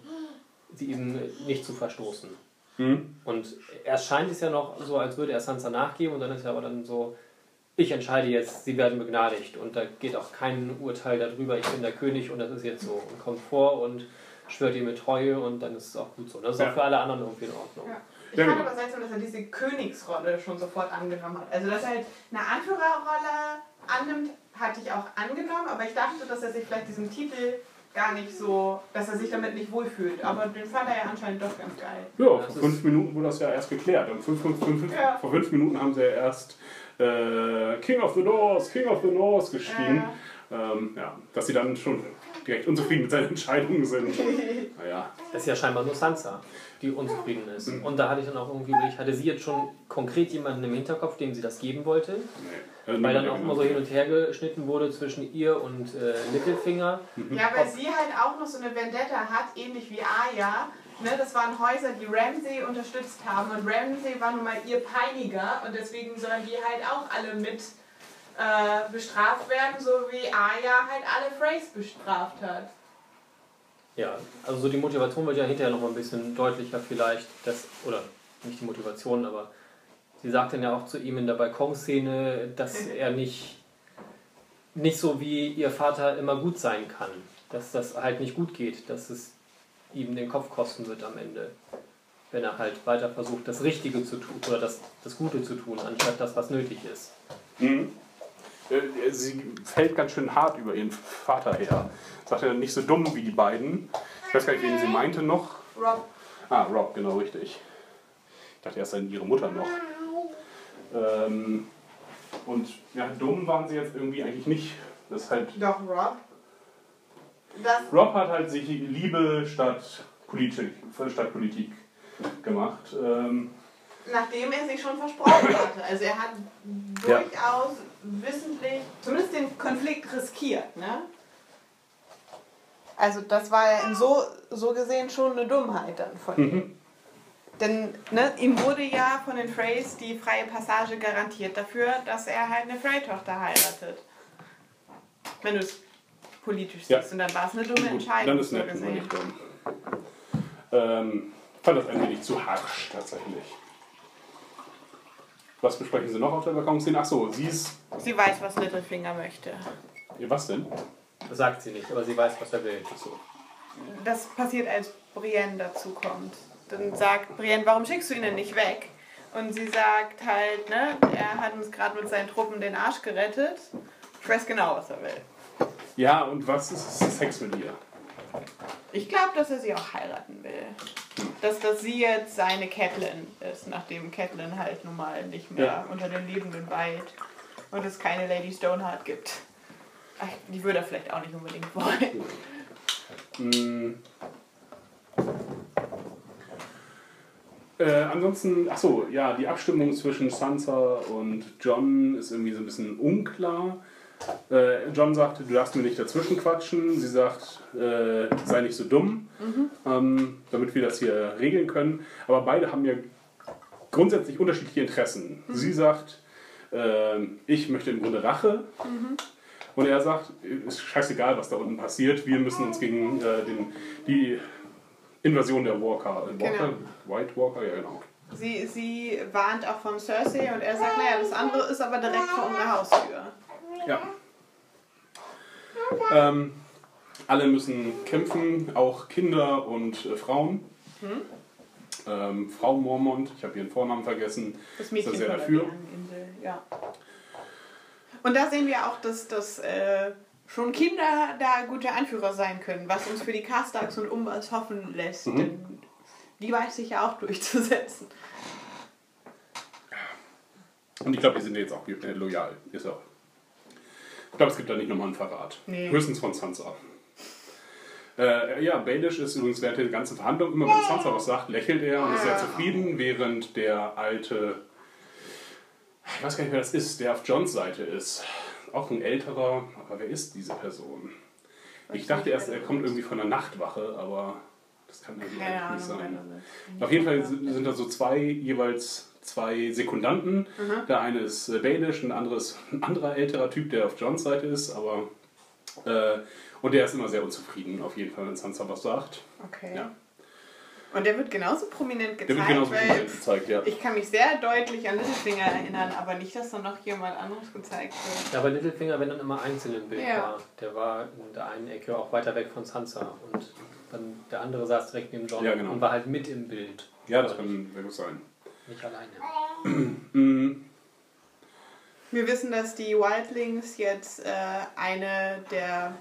S6: sie eben nicht zu verstoßen.
S4: Hm?
S6: Und erst scheint es ja noch so, als würde er Sansa nachgeben und dann ist ja aber dann so, ich entscheide jetzt, sie werden begnadigt und da geht auch kein Urteil darüber, ich bin der König und das ist jetzt so und kommt vor und schwört ihr mit Treue und dann ist es auch gut so. Das ist
S4: Ja.
S6: auch für alle anderen irgendwie in Ordnung.
S5: Ja. Ich fand aber seltsam, dass er diese Königsrolle schon sofort angenommen hat. Also, dass er halt eine Anführerrolle annimmt, hatte ich auch angenommen, aber ich dachte, dass er sich vielleicht diesen Titel gar nicht so, dass er sich damit nicht wohlfühlt. Aber den fand er ja anscheinend doch ganz geil.
S4: Ja,
S6: Das
S4: vor fünf Minuten wurde das ja erst geklärt. Und fünf, fünf, fünf,
S5: Ja.
S4: Vor fünf Minuten haben sie ja erst äh, King of the North, King of the North geschrien. Ähm, ja, dass sie dann schon direkt unzufrieden mit seinen Entscheidungen sind. naja,
S6: Es ist ja scheinbar nur Sansa, die unzufrieden ist. Und da hatte ich dann auch irgendwie überlegt, hatte sie jetzt schon konkret jemanden im Hinterkopf, dem sie das geben wollte?
S4: nee. Also
S6: Weil dann auch immer so hin und her geschnitten wurde zwischen ihr und äh, Littlefinger.
S5: Ja, weil sie halt auch noch so eine Vendetta hat, ähnlich wie Arya. Ne, das waren Häuser, die Ramsay unterstützt haben und Ramsay war nun mal ihr Peiniger und deswegen sollen die halt auch alle mit äh, bestraft werden, so wie Arya halt alle Freys bestraft hat.
S6: Ja, also so die Motivation wird ja hinterher noch mal ein bisschen deutlicher vielleicht. Das, oder nicht die Motivation, aber sie sagt dann ja auch zu ihm in der Balkonszene, dass er nicht, nicht so wie ihr Vater immer gut sein kann. Dass das halt nicht gut geht, dass es ihm den Kopf kosten wird am Ende. Wenn er halt weiter versucht, das Richtige zu tun oder das, das Gute zu tun, anstatt das, was nötig ist.
S4: Mhm. Äh, Sie fällt ganz schön hart über ihren Vater her. Sagt er nicht so dumm wie die beiden. Ich weiß gar nicht, wen sie meinte noch.
S5: Rob,
S4: Ah, Rob, genau richtig. Ich dachte erst an ihre Mutter noch. Ähm, und ja, dumm waren sie jetzt irgendwie eigentlich nicht. Das ist halt,
S5: doch Rob. Das,
S4: Rob hat halt sich Liebe statt Politik, statt Politik gemacht. Ähm,
S5: nachdem er sich schon versprochen hatte. Also er hat durchaus wissentlich, zumindest den Konflikt riskiert, ne? Also das war ja in so, so gesehen schon eine Dummheit dann von ihm. Denn ne, ihm wurde ja von den Freys die freie Passage garantiert dafür, dass er halt eine Frey-Tochter heiratet. wenn du es politisch siehst.
S4: Ja.
S5: Und dann war es eine dumme
S4: Gut,
S5: Entscheidung.
S4: dann ist
S5: so
S4: nett,
S5: gesehen.
S4: nicht dumm. Ähm, fand das ein wenig zu harsch, tatsächlich. Was besprechen Sie noch auf der Balkonszene? Achso, sie ist.
S5: Sie weiß, was Littlefinger möchte.
S4: Ja, was denn?
S6: Das sagt sie nicht, aber sie weiß, was er will.
S4: Achso.
S5: Das passiert, als Brienne dazu kommt. Dann sagt Brienne, warum schickst du ihn denn nicht weg? Und sie sagt halt, ne, er hat uns gerade mit seinen Truppen den Arsch gerettet. Ich weiß genau, was er will.
S4: Ja, und was ist Sex mit ihr?
S5: Ich glaube, dass er sie auch heiraten will. Dass, dass sie jetzt seine Catelyn ist, nachdem Catelyn halt nun mal nicht mehr
S4: Ja.
S5: unter den Lebenden weilt und es keine Lady Stoneheart gibt. Ach, die würde er vielleicht auch nicht unbedingt wollen.
S4: Hm. Äh, ansonsten, achso, ja, die Abstimmung zwischen Sansa und John ist irgendwie so ein bisschen unklar. Äh, John sagt, du darfst mir nicht dazwischen quatschen. Sie sagt, äh, sei nicht so dumm, ähm, damit wir das hier regeln können. Aber beide haben ja grundsätzlich unterschiedliche Interessen. Sie sagt, äh, ich möchte im Grunde Rache. Und er sagt, ist scheißegal, was da unten passiert. Wir müssen uns gegen äh, den, die Invasion der Walker, äh, Walker, White Walker, ja genau.
S5: Sie, sie warnt auch von Cersei und er sagt, naja, das andere ist aber direkt vor unserer Haustür.
S4: Ja. Ähm, alle müssen kämpfen, auch Kinder und äh, Frauen. Ähm, Frau Mormont, ich habe ihren Vornamen vergessen,
S5: Das
S4: ist
S5: Mädchen
S4: da sehr
S5: von
S4: dafür.
S5: ja. Und da sehen wir auch, dass, dass äh, schon Kinder da gute Anführer sein können, was uns für die Castax und Umbers hoffen lässt.
S4: Mhm.
S5: Denn die weiß sich ja auch durchzusetzen.
S4: Und ich glaube, die sind jetzt auch äh, loyal. Ist auch. Ich glaube, es gibt da nicht nochmal einen Verrat.
S5: Nee.
S4: Höchstens von Sansa. Äh, ja, Baelish ist übrigens während der ganzen Verhandlung, immer wenn Sansa was sagt, lächelt er und ist sehr zufrieden, während der alte, ich weiß gar nicht, wer das ist, der auf Johns Seite ist. Auch ein älterer, aber wer ist diese Person? Ich dachte erst, er kommt irgendwie von der Nachtwache, aber das kann irgendwie
S5: Keine
S4: nicht sein. Auf jeden Fall sind da so zwei, jeweils zwei Sekundanten. Der eine ist äh, Baelish und der andere ist ein anderer älterer Typ, der auf Johns Seite ist, aber. Äh, und der ist immer sehr unzufrieden, auf jeden Fall, wenn Sansa was sagt.
S5: Okay.
S4: Ja.
S5: Und der wird genauso prominent gezeigt,
S4: Der wird genauso
S5: weil
S4: prominent gezeigt, ja.
S5: ich kann mich sehr deutlich an Littlefinger erinnern, aber nicht, dass da noch jemand anderes gezeigt wird.
S6: Ja, aber Littlefinger, wenn dann immer einzeln im Bild
S5: Ja.
S6: war, der war in der einen Ecke auch weiter weg von Sansa und dann der andere saß direkt neben John
S4: Ja, genau.
S6: und war halt mit im Bild.
S4: Ja, das kann sehr gut sein.
S6: Nicht alleine.
S5: Wir wissen, dass die Wildlings jetzt äh, eine der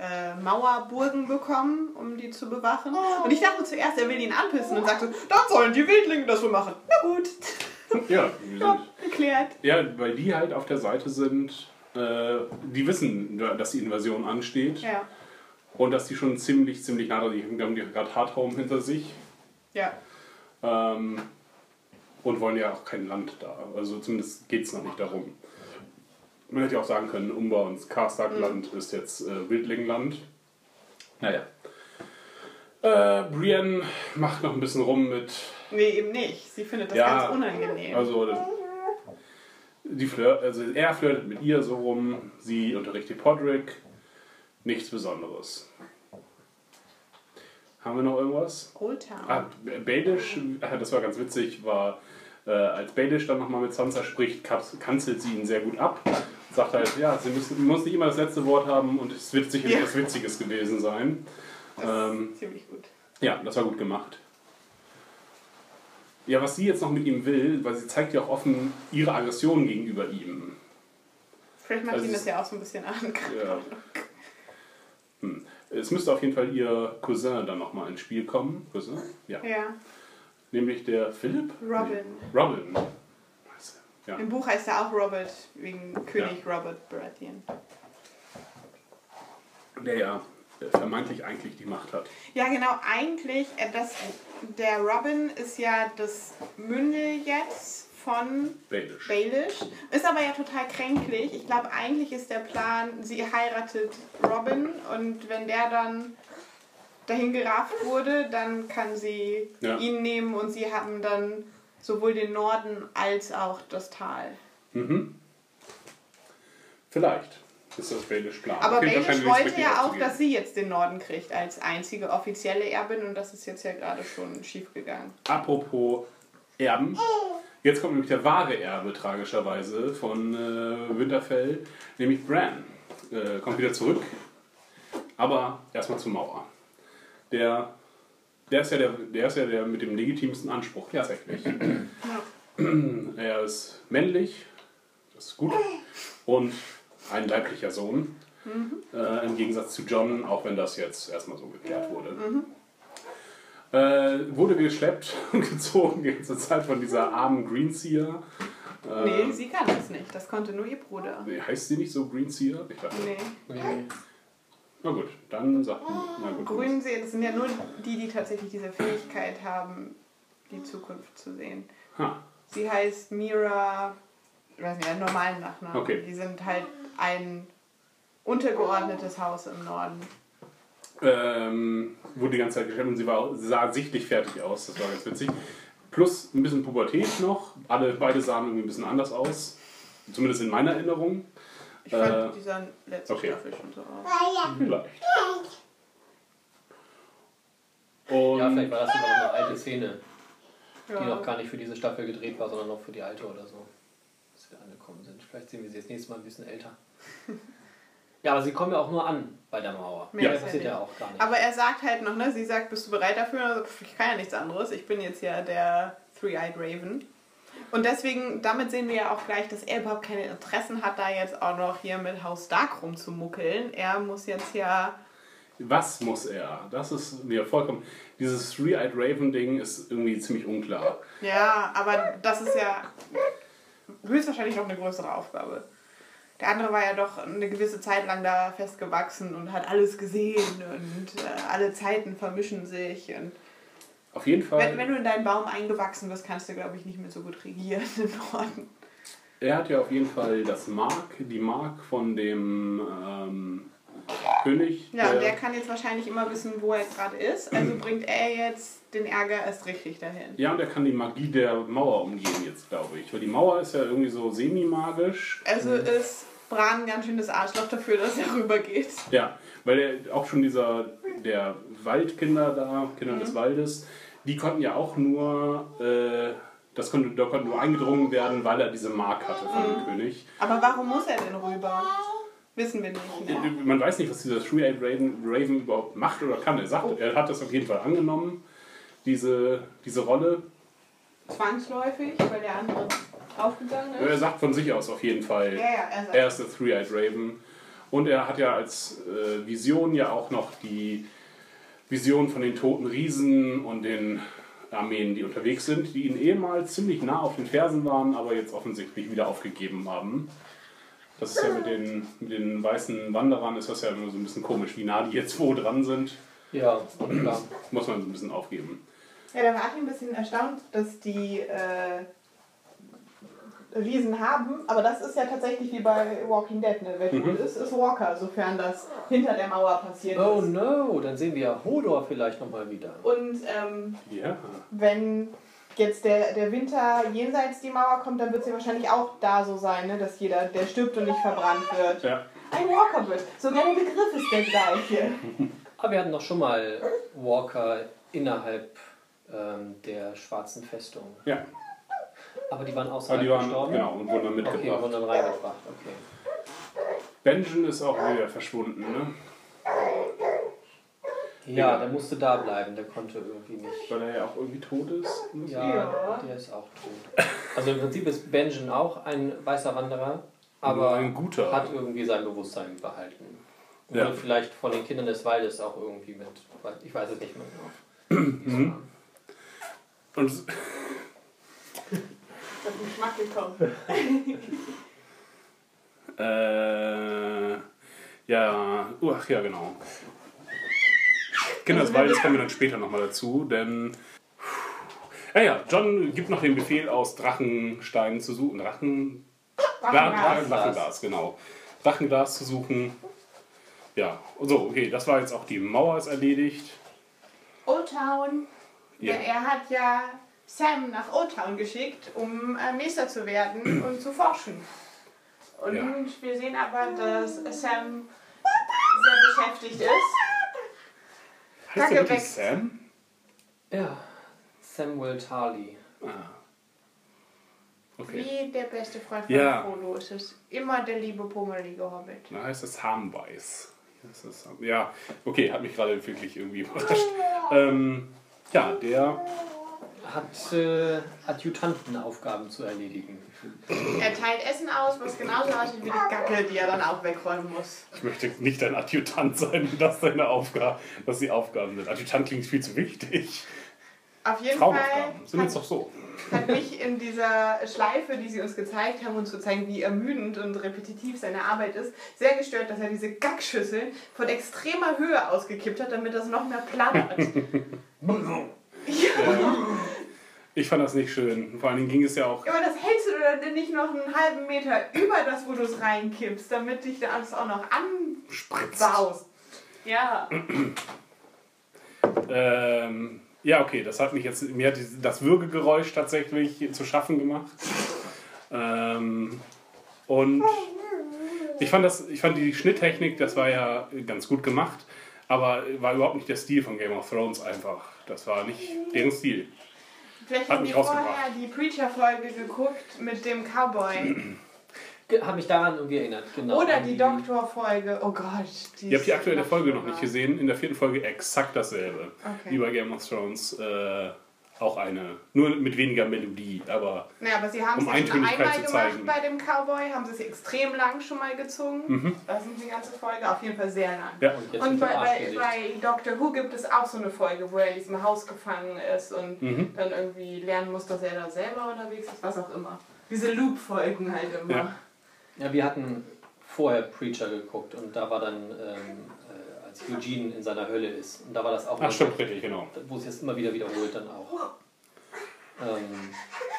S5: äh, Mauerburgen bekommen, um die zu bewachen. Und ich dachte zuerst, er will ihn anpissen und sagte, dann sollen die Wildlinge das so machen. Na gut,
S4: Ja,
S5: ja, geklärt.
S4: ja, weil die halt auf der Seite sind, äh, die wissen, dass die Invasion ansteht.
S5: Ja,
S4: Und dass die schon ziemlich, ziemlich nah dran sind. Die haben die gerade Hardhome hinter sich.
S5: ja.
S4: Ähm, und wollen ja auch kein Land da. Also zumindest geht es noch nicht darum. Man hätte ja auch sagen können, Umba und Karstark-Land ist jetzt äh, Wildlingland. Naja. Äh, Brienne macht noch ein bisschen rum mit.
S5: Nee, eben nicht. Sie findet das
S4: Ja,
S5: ganz unangenehm.
S4: Also, die Flirt, also er flirtet mit ihr so rum, sie unterrichtet Podrick. Nichts Besonderes. Haben wir noch irgendwas?
S5: Old Town.
S4: Ah, Baelish, äh, das war ganz witzig, war, äh, als Baelish dann nochmal mit Sansa spricht, kanzelt sie ihn sehr gut ab. Sagt halt, ja, sie müssen, muss nicht immer das letzte Wort haben und es wird sicher
S5: Ja.
S4: etwas Witziges gewesen sein. Ähm,
S5: ziemlich gut.
S4: ja, das war gut gemacht. Ja, was sie jetzt noch mit ihm will, weil sie zeigt ja auch offen ihre Aggression gegenüber ihm.
S5: Vielleicht macht
S4: also
S5: ihn das ja auch so ein bisschen an.
S4: Ja. Hm. Es müsste auf jeden Fall ihr Cousin dann nochmal ins Spiel kommen. Cousin? Ja.
S5: Ja,
S4: Nämlich der Philipp?
S5: Robin.
S4: Nee. Robin. Ja.
S5: Im Buch heißt er auch Robert, wegen König Robert Baratheon.
S4: Der ja äh, vermeintlich eigentlich die Macht hat.
S5: Ja, genau, eigentlich, äh, das, der Robin ist ja das Mündel jetzt von
S4: Baelish.
S5: Baelish. Ist aber ja total kränklich. Ich glaube, eigentlich ist der Plan, sie heiratet Robin und wenn der dann dahin gerafft wurde, dann kann sie
S4: Ja.
S5: ihn nehmen und sie haben dann sowohl den Norden als auch das Tal.
S4: Mhm. Vielleicht. ist das Baelish Plan.
S5: Aber Baelish wollte ja auch, dass sie jetzt den Norden kriegt als einzige offizielle Erbin und das ist jetzt ja gerade schon schief gegangen.
S4: Apropos Erben. Jetzt kommt nämlich der wahre Erbe, tragischerweise, von äh, Winterfell, nämlich Bran. Äh, kommt wieder zurück. Aber erstmal zur Mauer. Der, der, ist ja der, der ist ja der mit dem legitimsten Anspruch
S6: Ja.
S4: tatsächlich. er ist männlich, das ist gut, und ein leiblicher Sohn. Äh, Im Gegensatz zu John, auch wenn das jetzt erstmal so geklärt wurde. Äh, wurde geschleppt und gezogen die ganze Zeit von dieser armen Greenseer. Äh,
S5: Nee, sie kann das nicht. Das konnte nur ihr Bruder.
S4: nee, heißt sie nicht so Greenseer? Ich dachte,
S5: Nee.
S6: Nee.
S4: Na gut, dann sagt na gut.
S5: Grünsee, das sind ja nur die, die tatsächlich diese Fähigkeit haben, die Zukunft zu sehen.
S4: Ha,
S5: Sie heißt Mira, ich weiß nicht, einen normalen Nachnamen.
S4: Okay.
S5: Die sind halt ein untergeordnetes Haus im Norden.
S4: ähm, wurde die ganze Zeit geschleppt und sie, war, sie sah sichtlich fertig aus. Das war ganz witzig. Plus ein bisschen Pubertät noch. Alle, beide sahen irgendwie ein bisschen anders aus. Zumindest in meiner Erinnerung.
S5: Ich fand,
S4: Äh,
S5: die sahen letzte
S4: okay.
S5: Staffel schon so aus.
S4: Vielleicht. Und
S6: Ja, vielleicht war das sogar noch eine alte Szene, die
S5: Ja.
S6: noch gar nicht für diese Staffel gedreht war, sondern noch für die alte oder so. Dass wir angekommen sind. Vielleicht sehen wir sie jetzt nächstes Mal ein bisschen älter. Ja, aber sie kommen ja auch nur an bei der Mauer.
S5: Mehr
S6: Ja,
S5: ja
S6: passiert ja auch gar nicht.
S5: Aber er sagt halt noch, ne, sie sagt, bist du bereit dafür? Also, pff, ich kann ja nichts anderes. Ich bin jetzt ja der Three-Eyed Raven. Und deswegen, damit sehen wir ja auch gleich, dass er überhaupt keine Interessen hat, da jetzt auch noch hier mit Haus Stark rumzumuckeln. Er muss jetzt ja.
S4: was muss er? Das ist mir vollkommen. Dieses Three-Eyed Raven-Ding ist irgendwie ziemlich unklar.
S5: Ja, aber das ist ja höchstwahrscheinlich noch eine größere Aufgabe. Der andere war ja doch eine gewisse Zeit lang da festgewachsen und hat alles gesehen und äh, alle Zeiten vermischen sich. Und
S4: Auf jeden Fall.
S5: wenn, wenn du in deinen Baum eingewachsen bist, kannst du, glaube ich, nicht mehr so gut regieren im Norden.
S4: Er hat ja auf jeden Fall das Mark, die Mark von dem ähm, König.
S5: Ja, und der kann jetzt wahrscheinlich immer wissen, wo er gerade ist. Also bringt er jetzt den Ärger erst richtig dahin.
S4: ja, und er kann die Magie der Mauer umgehen jetzt, glaube ich. Weil die Mauer ist ja irgendwie so semi-magisch.
S5: Also ist Bran ein ganz schönes Arschloch dafür, dass er rübergeht.
S4: Ja, weil er auch schon dieser, der Waldkinder da, Kinder des Waldes, die konnten ja auch nur, äh, das konnte, da konnte nur eingedrungen werden, weil er diese Mark hatte von dem König.
S5: Aber warum muss er denn rüber? Wissen wir nicht. Ne?
S4: Man weiß nicht, was dieser Three-Eyed Raven, Raven überhaupt macht oder kann. Er sagt, er hat das auf jeden Fall angenommen, diese, diese Rolle.
S5: Zwangsläufig, weil der andere draufgegangen
S4: Er
S5: ist.
S4: sagt von sich aus auf jeden Fall,
S5: Ja, ja, er
S4: er ist der Three-Eyed Raven. Und er hat ja als äh, Vision ja auch noch die Vision von den toten Riesen und den Armeen, die unterwegs sind, die ihn ehemals ziemlich nah auf den Fersen waren, aber jetzt offensichtlich wieder aufgegeben haben. Das ist ja mit den, mit den weißen Wanderern ist das ja immer so ein bisschen komisch, wie nah die jetzt wo dran sind.
S6: ja, klar.
S4: Muss man so ein bisschen aufgeben.
S5: Ja, da war ich ein bisschen erstaunt, dass die äh, Riesen haben, aber das ist ja tatsächlich wie bei Walking Dead, ne? Wer tot ist, ist Walker, sofern das hinter der Mauer passiert
S6: Oh
S5: ist.
S6: no, dann sehen wir Hodor vielleicht nochmal wieder.
S5: Und ähm,
S4: Ja.
S5: wenn jetzt der, der Winter jenseits die Mauer kommt, dann wird es ja wahrscheinlich auch da so sein, ne? dass jeder, der stirbt und nicht verbrannt wird,
S4: Ja.
S5: ein Walker wird. Sogar der Begriff ist der gleiche.
S6: Aber wir hatten doch schon mal Walker innerhalb ähm, der schwarzen Festung.
S4: Ja.
S6: Aber die waren
S4: Aber
S6: außerhalb
S4: die waren,
S6: gestorben?
S4: genau, und wurden dann
S6: Okay,
S4: mitgebracht.
S6: wurden dann reingebracht, okay.
S4: Benjen ist auch wieder verschwunden, ne?
S6: Ja, der musste da bleiben, der konnte irgendwie nicht.
S4: Weil er ja auch irgendwie tot ist.
S6: Ja,
S5: Ja.
S6: der ist auch tot. Also im Prinzip ist Benjen auch ein weißer Wanderer, aber
S4: ein guter.
S6: hat irgendwie sein Bewusstsein behalten. Wurde
S4: Ja.
S6: vielleicht von den Kindern des Waldes auch irgendwie mit, ich weiß es nicht mehr genau.
S4: Und es-
S5: Ich hab den Geschmack gekommen.
S4: Äh, ja, uh, ach ja, genau. Des Waldes kommen wir dann später nochmal dazu, denn. Ja, ja, John gibt noch den Befehl aus, Drachenstein zu suchen. Drachen. Drachenglas, Drachenglas genau. Drachenglas zu suchen. Ja, so, okay, das war jetzt auch die Mauer ist erledigt.
S5: Old Town.
S4: Ja.
S5: Denn er hat ja Sam nach Old Town geschickt, um äh, Meister zu werden und zu forschen. Und
S4: Ja.
S5: wir sehen aber, dass Sam sehr beschäftigt ist.
S4: Heißt der
S5: Kacke
S4: wirklich. Sam?
S6: Ja, Samuel Tarly.
S4: Ah. Okay.
S5: Wie der beste Freund von
S4: Ja.
S5: Frodo ist es. Immer der liebe pummelige Hobbit.
S4: Da heißt es ist, ja, okay, hat mich gerade wirklich irgendwie überrascht. Ähm, ja, der.
S6: Hat äh, Adjutantenaufgaben zu erledigen.
S5: Er teilt Essen aus, was genauso aussieht wie die Gacke, die er dann auch wegräumen muss.
S4: Ich möchte nicht dein Adjutant sein, das deine Aufgabe, dass die Aufgaben sind. Adjutant klingt viel zu wichtig.
S5: Auf jeden Fall
S4: sind jetzt
S5: hat,
S4: doch so.
S5: hat mich in dieser Schleife, die sie uns gezeigt haben, uns zu zeigen, wie ermüdend und repetitiv seine Arbeit ist, sehr gestört, dass er diese Gackschüsseln von extremer Höhe ausgekippt hat, damit das noch mehr plattert.
S4: Ich fand das nicht schön. Vor allen Dingen ging es ja auch.
S5: Aber das hältst du dann nicht noch einen halben Meter über das, wo du es reinkippst, damit dich das auch noch
S4: Spritzt.
S5: ansaust. Ja.
S4: Ähm, ja, okay, das hat mich jetzt. Mir hat das Würgegeräusch tatsächlich zu schaffen gemacht. Ähm, und ich fand, das, ich fand die Schnitttechnik, das war ja ganz gut gemacht, aber war überhaupt nicht der Stil von Game of Thrones einfach. Das war nicht deren Stil.
S5: Vielleicht
S4: Hat
S5: haben
S4: mich
S5: vorher die Preacher-Folge geguckt mit dem Cowboy.
S6: Habe mich daran irgendwie erinnert, genau.
S5: Oder die Doktor-Folge. Oh Gott. Die
S4: Ihr habt die aktuelle Folge noch nicht gesehen. In der vierten Folge exakt dasselbe.
S5: Okay.
S4: Wie bei Game of Thrones. Äh, auch eine. Nur mit weniger Melodie, aber.
S5: Naja, aber sie haben
S4: Um
S5: es ja schon einmal
S4: zu
S5: gemacht
S4: zeigen.
S5: bei dem Cowboy, haben sie es extrem lang schon mal gezogen.
S4: Mhm.
S5: Das ist die ganze Folge, auf jeden Fall sehr lang.
S4: Ja.
S6: Und jetzt
S5: Und bei, bei, bei Doctor Who gibt es auch so eine Folge, wo er in diesem Haus gefangen ist und
S4: Mhm.
S5: dann irgendwie lernen muss, dass er da selber unterwegs ist, was auch immer. Diese Loop-Folgen halt immer.
S4: Ja.
S6: Ja, wir hatten vorher Preacher geguckt und da war dann, ähm, äh, als Eugene in seiner Hölle ist. Und da war das auch,
S4: Ach, stimmt, richtig, genau.
S6: wo es jetzt immer wieder wiederholt dann auch. Ähm,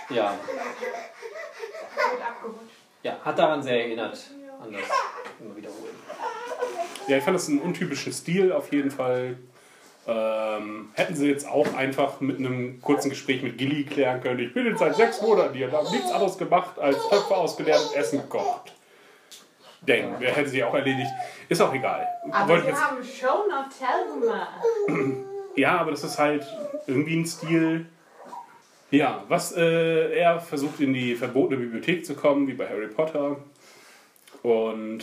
S6: ja, ja, hat daran sehr erinnert, an das immer wiederholen.
S4: Ja, ich fand das einen untypischen Stil auf jeden Fall. Ähm, hätten sie jetzt auch einfach mit einem kurzen Gespräch mit Gilly klären können. Ich bin jetzt seit sechs Monaten hier und habe nichts anderes gemacht als Töpfe ausgelernt und Essen gekocht. Denken, wer hätte sie auch erledigt. Ist auch egal.
S5: Aber
S4: Wollte
S5: sie
S4: jetzt,
S5: haben Show not tell
S4: ja, aber das ist halt irgendwie ein Stil. Ja, was äh, er versucht in die verbotene Bibliothek zu kommen, wie bei Harry Potter. Und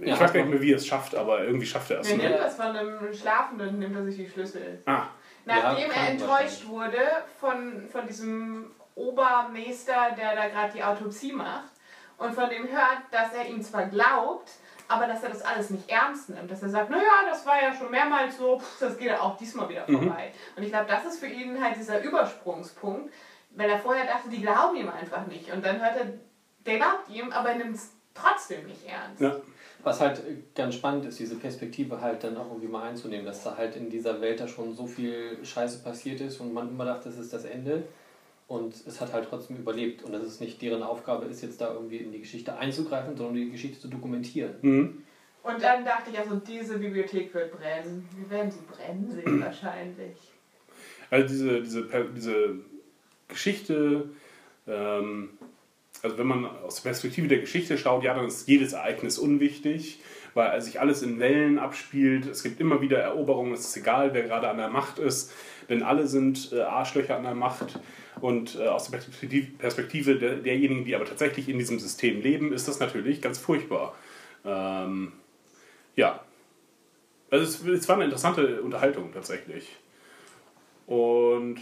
S4: ich
S6: Ja,
S4: weiß gar nicht mehr, wie er es schafft, aber irgendwie schafft er es.
S5: Er
S4: Ne?
S5: nimmt das von einem Schlafenden, nimmt er sich die Schlüssel.
S4: Ah,
S5: Nachdem
S6: Ja,
S5: er enttäuscht wurde von, von diesem Obermeister, der da gerade die Autopsie macht und von dem hört, dass er ihm zwar glaubt, aber dass er das alles nicht ernst nimmt. Dass er sagt, naja, das war ja schon mehrmals so, pff, das geht ja auch diesmal wieder vorbei. Und ich glaube, das ist für ihn halt dieser Übersprungspunkt, weil er vorher dachte, die glauben ihm einfach nicht. Und dann hört er, der glaubt ihm, aber er nimmt es trotzdem nicht ernst.
S4: ja.
S6: Was halt ganz spannend ist, diese Perspektive halt dann auch irgendwie mal einzunehmen, dass da halt in dieser Welt da schon so viel Scheiße passiert ist und man immer dachte, das ist das Ende. Und es hat halt trotzdem überlebt. Und dass es nicht deren Aufgabe ist, jetzt da irgendwie in die Geschichte einzugreifen, sondern die Geschichte zu dokumentieren.
S4: Mhm.
S5: Und dann dachte ich, also diese Bibliothek wird brennen. Wir werden sie brennen sehen wahrscheinlich.
S4: Also diese, diese, diese Geschichte, ähm, also wenn man aus der Perspektive der Geschichte schaut, ja, dann ist jedes Ereignis unwichtig, weil sich alles in Wellen abspielt. Es gibt immer wieder Eroberungen, es ist egal, wer gerade an der Macht ist, denn alle sind äh, Arschlöcher an der Macht. Und äh, aus der Perspektive, der, derjenigen, die aber tatsächlich in diesem System leben, ist das natürlich ganz furchtbar. Ähm, ja. Also es, es war eine interessante Unterhaltung tatsächlich. Und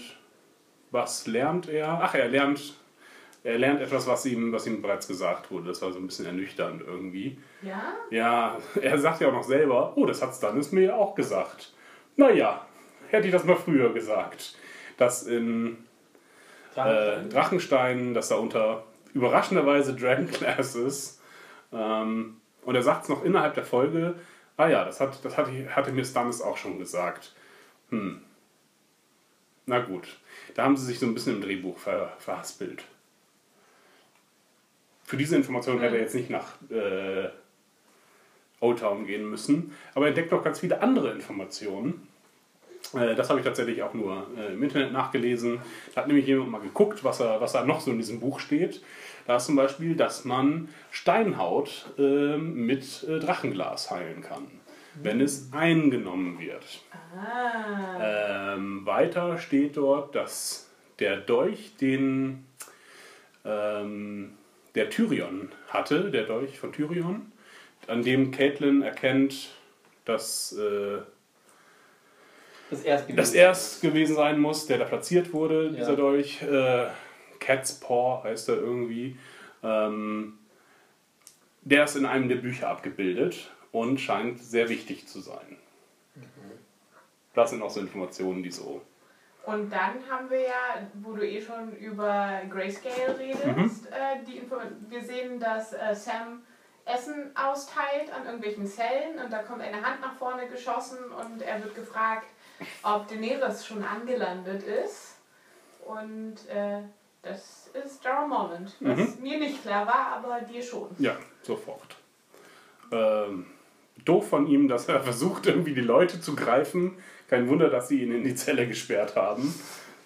S4: was lernt er? Ach, er lernt, er lernt etwas, was ihm, was ihm bereits gesagt wurde. Das war so ein bisschen ernüchternd irgendwie.
S5: Ja?
S4: Ja, er sagt ja auch noch selber, oh, das hat Stannis mir ja auch gesagt. Naja, hätte ich das mal früher gesagt. Dass in äh, Drachenstein, dass da unter überraschenderweise Dragon Class ist. Ähm, und er sagt es noch innerhalb der Folge, ah ja, das, hat, das hatte, hatte mir Stannis auch schon gesagt. Hm. Na gut, da haben sie sich so ein bisschen im Drehbuch ver, verhaspelt. Für diese Information hätte er jetzt nicht nach äh, Old Town gehen müssen, aber er entdeckt noch ganz viele andere Informationen. Äh, das habe ich tatsächlich auch nur äh, im Internet nachgelesen. Da hat nämlich jemand mal geguckt, was, er, was da noch so in diesem Buch steht. Da ist zum Beispiel, dass man Steinhaut ähm, mit äh, Drachenglas heilen kann, wenn es eingenommen wird. Ähm, weiter steht dort, dass der Dolch, den ähm, der Tyrion hatte, der Dolch von Tyrion, an dem Caitlin erkennt, dass äh,
S6: Das erst
S4: das erst gewesen sein muss, der da platziert wurde, dieser
S6: Ja.
S4: Dolch. Äh, Cat's Paw heißt er irgendwie. Ähm, der ist in einem der Bücher abgebildet und scheint sehr wichtig zu sein. Das sind auch so Informationen, die so.
S5: Und dann haben wir ja, wo du eh schon über Grayscale redest, äh, die Info wir sehen, dass äh, Sam Essen austeilt an irgendwelchen Zellen und da kommt eine Hand nach vorne geschossen und er wird gefragt, ob Daenerys schon angelandet ist. Und äh, das ist Jorah Mormont, was mir nicht klar war, aber dir schon.
S4: Ja, sofort. Ähm, doof von ihm, dass er versucht, irgendwie die Leute zu greifen. Kein Wunder, dass sie ihn in die Zelle gesperrt haben.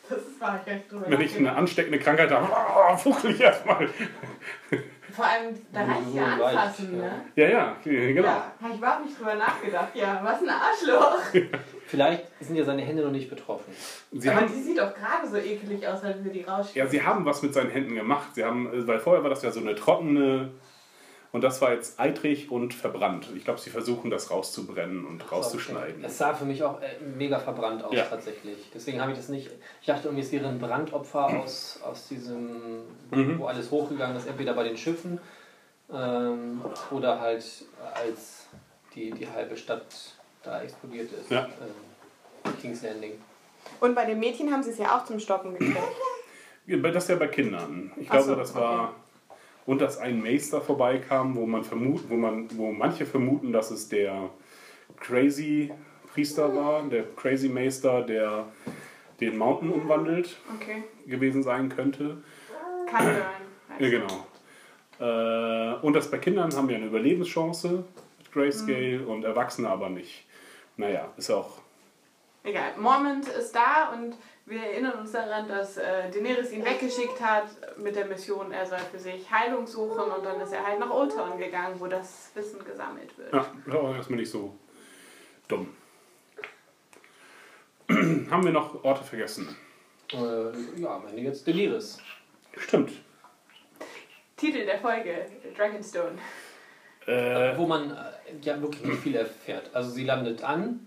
S5: Das war ich echt drüber
S4: Wenn ich eine ansteckende Krankheit habe, oh, fuchtel ich erstmal.
S5: Vor allem, da reicht
S6: So
S5: ja
S6: leicht,
S5: anfassen,
S6: ja.
S5: ne?
S4: Ja, ja, genau.
S5: Ja, habe ich überhaupt nicht drüber nachgedacht. Ja, was ein Arschloch.
S6: Vielleicht sind ja seine Hände noch nicht betroffen.
S4: Sie
S5: Aber
S4: haben,
S5: die sieht doch gerade so eklig aus, als wir die rausschneiden.
S4: ja, sie haben was mit seinen Händen gemacht. Sie haben, äh, weil vorher war das ja so eine trockene und das war jetzt eitrig und verbrannt. Ich glaube, sie versuchen das rauszubrennen und rauszuschneiden.
S6: Es sah für mich auch äh, mega verbrannt aus
S4: Ja.
S6: tatsächlich. Deswegen habe ich das nicht. Ich dachte irgendwie, es wäre ein Brandopfer aus, aus diesem,
S4: Mhm.
S6: wo alles hochgegangen ist, entweder bei den Schiffen ähm, oder halt als die, die halbe Stadt da explodiert ist.
S4: Ja.
S6: Ähm, King's Landing.
S5: Und bei den Mädchen haben sie es ja auch zum Stoppen gekriegt.
S4: Das ist ja bei Kindern. Ich glaube,
S5: so,
S4: das war. Und dass ein Meister vorbeikam, wo man vermut, wo man, wo manche vermuten, dass es der Crazy Priester war, der Crazy Meister, der den Mountain umwandelt
S5: Okay.
S4: gewesen sein könnte.
S5: Kann sein.
S4: Ja, genau. Äh, und das bei Kindern haben wir eine Überlebenschance mit Grayscale und Erwachsene aber nicht. Naja, ist auch.
S5: Egal. Mormont ist da und wir erinnern uns daran, dass äh, Daenerys ihn weggeschickt hat mit der Mission, er soll für sich Heilung suchen und dann ist er halt nach Ultron gegangen, wo das Wissen gesammelt wird.
S4: Ja, das war erstmal nicht so dumm. haben wir noch Orte vergessen?
S6: Äh, ja, am Ende jetzt Deliris.
S4: Stimmt.
S5: Titel der Folge: Dragonstone.
S4: Äh,
S6: Wo man äh, ja wirklich nicht viel erfährt. Also sie landet an,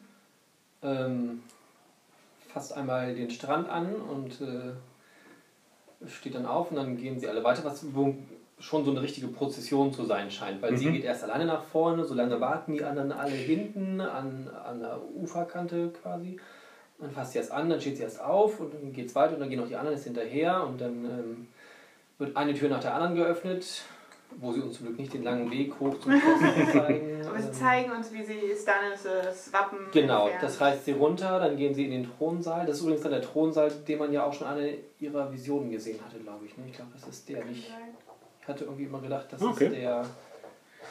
S6: ähm, fasst einmal den Strand an und äh, steht dann auf und dann gehen sie alle weiter, was schon so eine richtige Prozession zu sein scheint, weil sie
S4: Mhm.
S6: geht erst alleine nach vorne, solange warten die anderen alle hinten an, an der Uferkante quasi. Dann fasst sie erst an, dann steht sie erst auf und dann geht es weiter und dann gehen auch die anderen jetzt hinterher und dann ähm, wird eine Tür nach der anderen geöffnet, wo sie uns zum Glück nicht den langen Weg hoch zum Schloss zeigen.
S5: Aber sie zeigen uns, wie sie Stannis' Wappen.
S6: Genau,
S5: entfernen.
S6: das reißt sie runter, dann gehen sie in den Thronsaal. Das ist übrigens dann der Thronsaal, den man ja auch schon eine ihrer Visionen gesehen hatte, glaube ich. Ne? Ich glaube, das ist der nicht. Ich hatte irgendwie immer gedacht, dass
S4: Okay.
S6: es der,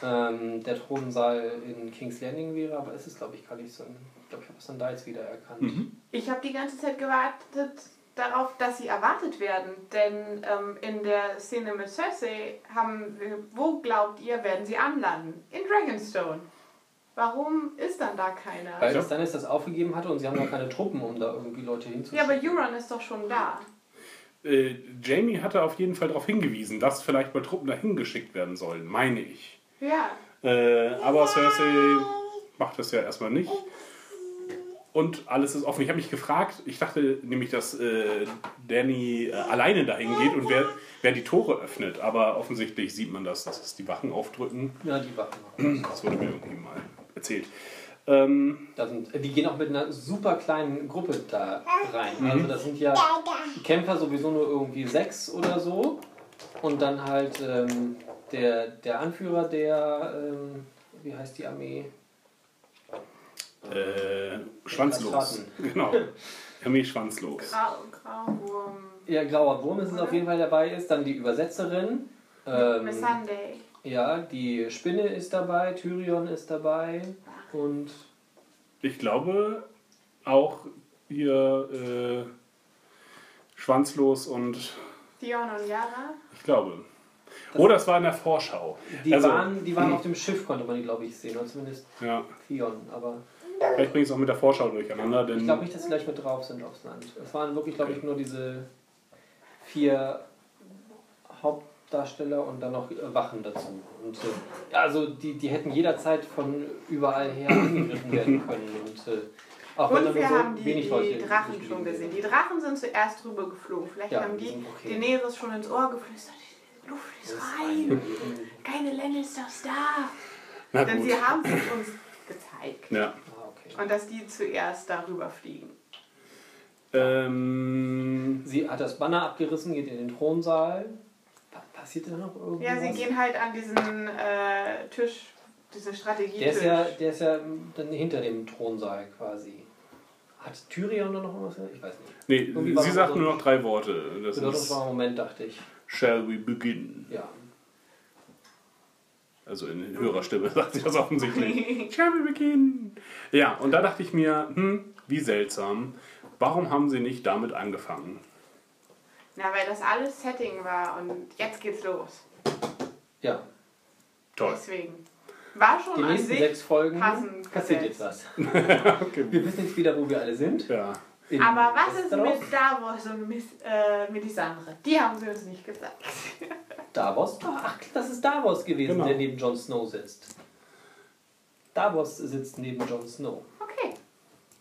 S6: ähm, der Thronsaal in King's Landing wäre, aber es ist, glaube ich, gar nicht so. Ich glaube, ich habe es dann da jetzt wieder erkannt.
S4: Mhm.
S5: Ich habe die ganze Zeit gewartet darauf, dass sie erwartet werden. Denn ähm, in der Szene mit Cersei haben wir, wo glaubt ihr, werden sie anlanden? In Dragonstone. Warum ist dann da keiner?
S6: Weil das dann ist das aufgegeben hatte und sie haben gar keine Truppen, um da irgendwie Leute
S5: ja,
S6: hinzuschicken.
S5: aber Euron ist doch schon da.
S4: äh, Jamie hatte auf jeden Fall darauf hingewiesen, dass vielleicht mal Truppen dahin geschickt werden sollen, meine ich.
S5: Ja.
S4: Äh, aber Cersei macht das ja erstmal nicht. Und alles ist offen. Ich habe mich gefragt, ich dachte nämlich, dass äh, Danny äh, alleine dahin geht und wer, wer die Tore öffnet. Aber offensichtlich sieht man das, dass es die Wachen aufdrücken.
S6: Ja, die Wachen.
S4: Das wurde mir irgendwie mal erzählt. Ähm,
S6: Da sind, die gehen auch mit einer super kleinen Gruppe da rein. Also das sind ja Kämpfer sowieso nur irgendwie sechs oder so. Und dann halt ähm, der, der Anführer der, ähm, wie heißt die Armee?
S4: Äh, schwanzlos. Genau. Armee schwanzlos.
S5: Grau, Grauwurm.
S6: Ja, Grauer Wurm ist es auf jeden Fall dabei, ist dann die Übersetzerin. Ähm,
S5: Miss Sunday.
S6: ja, die Spinne ist dabei, Tyrion ist dabei und
S4: Ich glaube auch hier äh, schwanzlos und
S5: Dion und Yara.
S4: ich glaube. Oder es war in der Vorschau.
S6: Die,
S4: Also,
S6: waren, die waren auf dem Schiff, konnte man die, glaube ich, sehen. Oder zumindest
S4: Ja,
S6: Theon. Aber
S4: vielleicht bringe ich es auch mit der Vorschau durcheinander, denn
S6: ich glaube nicht, dass sie gleich mit drauf sind aufs Land. Es waren wirklich, glaube ich, nur diese vier Hauptdarsteller und dann noch äh, Wachen dazu. Und, äh, also die, die hätten jederzeit von überall her angegriffen werden können. Und, äh, auch wenn
S5: Und
S6: da
S5: wir
S6: nur
S5: haben
S6: so
S5: die,
S6: wenig Leute
S5: die Drachen schon gesehen. Die Drachen sind zuerst drüber geflogen. Vielleicht
S6: Ja,
S5: haben
S6: die okay.
S5: Daenerys schon ins Ohr geflüstert. Die Luft ist rein.
S6: eine-
S5: Keine Lannisters da.
S4: na
S5: Denn
S4: gut.
S5: sie haben es uns gezeigt.
S4: Ja.
S5: Und dass die zuerst darüber fliegen.
S4: Ähm,
S6: Sie hat das Banner abgerissen, geht in den Thronsaal. Pa passiert da noch irgendwas?
S5: Ja, sie gehen halt an diesen äh, Tisch, diesen Strategietisch.
S6: Der ist, ja, der ist ja dann hinter dem Thronsaal quasi. Hat Tyrion da noch irgendwas? Ich weiß nicht.
S4: nee,
S6: war
S4: sie sagt
S6: so
S4: nur noch drei Worte. Das ist
S6: Bedeutungsvoller Moment, dachte ich.
S4: Shall we begin?
S6: Ja.
S4: Also in Hörerstimme sagt sie das offensichtlich. We begin? Ja, und da dachte ich mir, hm, wie seltsam. Warum haben sie nicht damit angefangen?
S5: Na, weil das alles Setting war und jetzt geht's los.
S6: Ja.
S4: Toll.
S5: Deswegen. War schon
S6: Die
S5: an
S6: nächsten
S5: sich
S6: sechs Folgen
S5: passend
S6: passiert
S5: gesetzt.
S6: jetzt was. Wir wissen jetzt wieder, wo wir alle sind.
S4: Ja.
S6: In
S5: Aber was ist mit Davos und mit, äh, mit Lisandre? Die haben sie uns nicht gesagt.
S6: Davos? Ach, das ist Davos gewesen,
S4: Genau.
S6: der neben Jon Snow sitzt. Davos sitzt neben Jon Snow.
S5: Okay.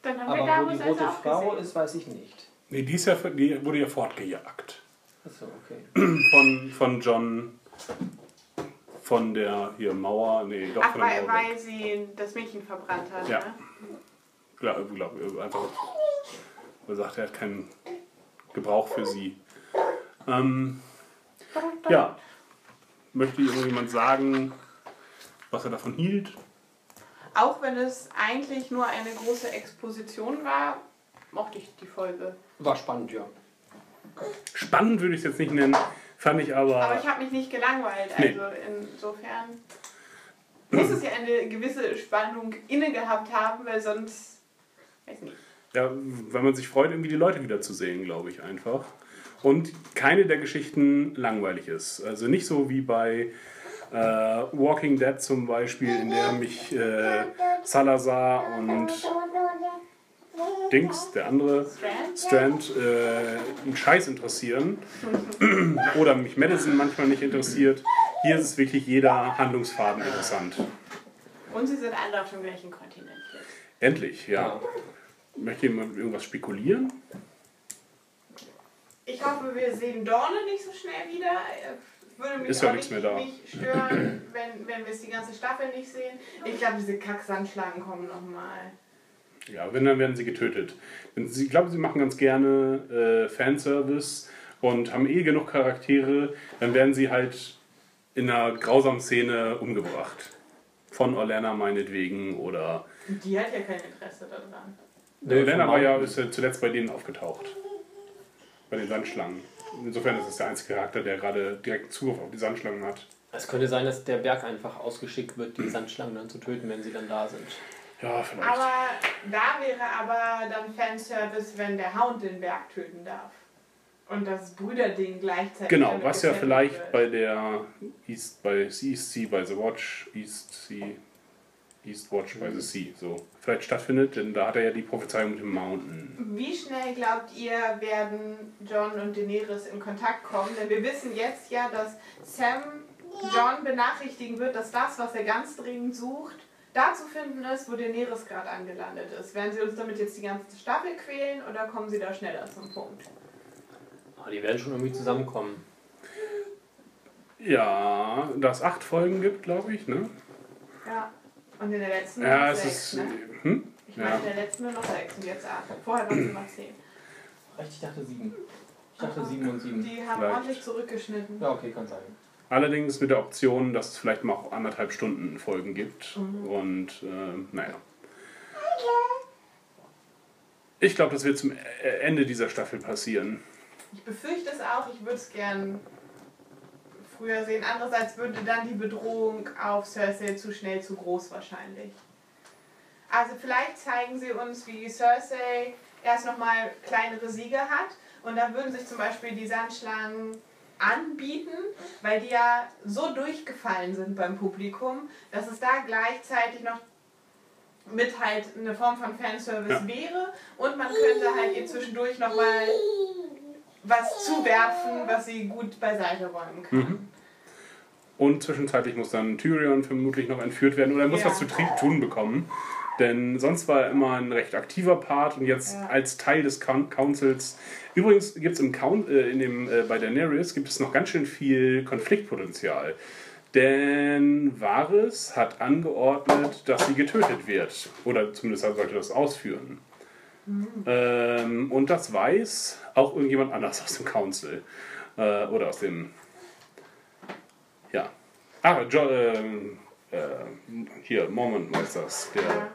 S5: Dann haben wir
S6: Aber wo
S5: Davos
S6: die
S5: also
S6: rote
S5: auch
S6: Frau
S5: gesehen.
S6: ist, weiß ich nicht.
S4: Nee, die, ist ja, die wurde ja fortgejagt.
S6: Achso, okay.
S4: Von, von John. Von der hier Mauer. Nee, doch
S5: Ach,
S4: von der
S5: weil,
S4: Mauer. weg.
S5: weil sie das Mädchen verbrannt hat,
S4: Ja.
S5: ne?
S4: Glaub, glaub, einfach. Er sagt, er hat keinen Gebrauch für sie. Ähm, ja. Möchte irgendjemand sagen, was er davon hielt?
S5: Auch wenn es eigentlich nur eine große Exposition war, mochte ich die Folge.
S6: War spannend, ja.
S4: Spannend würde ich es jetzt nicht nennen, fand ich aber.
S5: Aber ich habe mich nicht gelangweilt.
S4: Nee.
S5: Also insofern muss es ja eine gewisse Spannung inne gehabt haben, weil sonst. Weiß nicht.
S4: Ja, weil man sich freut, irgendwie die Leute wiederzusehen, glaube ich einfach. Und keine der Geschichten langweilig ist. Also nicht so wie bei äh, Walking Dead zum Beispiel, in der mich äh, Salazar und Dings, der andere, Strand, äh, einen Scheiß interessieren. Oder mich Madison manchmal nicht interessiert. Hier ist es wirklich jeder Handlungsfaden interessant.
S5: Und sie sind alle auf dem gleichen Kontinent.
S4: Endlich, ja. Möchte jemand irgendwas spekulieren?
S5: Ich hoffe, wir sehen Dorne nicht so schnell wieder. Würde mich
S4: Ist ja
S5: auch
S4: nichts
S5: nicht,
S4: mehr da.
S5: nicht stören, wenn, wenn wir es die ganze Staffel nicht sehen. Ich glaube, diese Kacksandschlangen kommen nochmal.
S4: Ja, wenn, dann werden sie getötet. Ich glaube, sie machen ganz gerne äh, Fanservice und haben eh genug Charaktere, dann werden sie halt in einer grausamen Szene umgebracht. Von Orlana meinetwegen oder.
S5: Die hat ja kein Interesse daran.
S6: Nö,
S4: Orlana war ja ist ja zuletzt bei denen aufgetaucht. Bei den Sandschlangen. Insofern ist es der einzige Charakter, der gerade direkt Zugriff auf die Sandschlangen hat.
S6: Es könnte sein, dass der Berg einfach ausgeschickt wird, die Sandschlangen dann zu töten, wenn sie dann da sind.
S4: Ja, vielleicht.
S5: Aber da wäre aber dann Fanservice, wenn der Hound den Berg töten darf. Und das Brüderding gleichzeitig.
S4: Genau, was ja vielleicht
S5: wird.
S4: bei der East, bei East Sea, bei The Watch, East Sea, East Watch by the Sea, so vielleicht stattfindet, denn da hat er ja die Prophezeiung mit dem Mountain.
S5: Wie schnell glaubt ihr, werden John und Daenerys in Kontakt kommen? Denn wir wissen jetzt ja, dass Sam John benachrichtigen wird, dass das, was er ganz dringend sucht, da zu finden ist, wo Daenerys gerade angelandet ist. Werden sie uns damit jetzt die ganze Staffel quälen oder kommen sie da schneller zum Punkt?
S6: Aber die werden schon irgendwie zusammenkommen.
S4: Ja, da es acht Folgen gibt, glaube ich, ne?
S5: Ja. Und in der letzten
S4: Ja,
S5: noch
S4: es
S5: sechs,
S4: ist.
S5: ne?
S4: Hm?
S5: Ich meine,
S4: Ja.
S5: in der letzten nur noch sechs und jetzt acht. Vorher waren es immer zehn.
S6: Echt, ich dachte sieben. Ich dachte sieben und sieben.
S5: Die haben
S4: Vielleicht.
S5: ordentlich zurückgeschnitten.
S6: Ja, okay, kann sein.
S4: Allerdings mit der Option, dass es vielleicht mal auch anderthalb Stunden Folgen gibt. Und äh, naja. Ich glaube, das wird zum E- Ende dieser Staffel passieren.
S5: Ich befürchte es auch, ich würde es gern früher sehen. Andererseits würde dann die Bedrohung auf Cersei zu schnell zu groß wahrscheinlich. Also vielleicht zeigen sie uns, wie Cersei erst nochmal kleinere Siege hat. Und da würden sich zum Beispiel die Sandschlangen anbieten, weil die ja so durchgefallen sind beim Publikum, dass es da gleichzeitig noch mit halt eine Form von Fanservice
S4: Ja.
S5: wäre und man könnte halt ihr zwischendurch nochmal was zuwerfen, was sie gut beiseite räumen kann.
S4: Mhm. Und zwischenzeitlich muss dann Tyrion vermutlich noch entführt werden oder er muss
S5: Ja.
S4: was zu tun bekommen. Denn sonst war er immer ein recht aktiver Part und jetzt
S5: Ja.
S4: als Teil des Coun- Councils. Übrigens gibt es im Count, äh, in dem, äh, bei Daenerys gibt es noch ganz schön viel Konfliktpotenzial. Denn Varys hat angeordnet, dass sie getötet wird. Oder zumindest sollte das ausführen. Ähm, und das weiß auch irgendjemand anders aus dem Council. Äh, oder aus dem. Ja. Ah, jo ähm, äh, hier, Mormon weiß das. Der.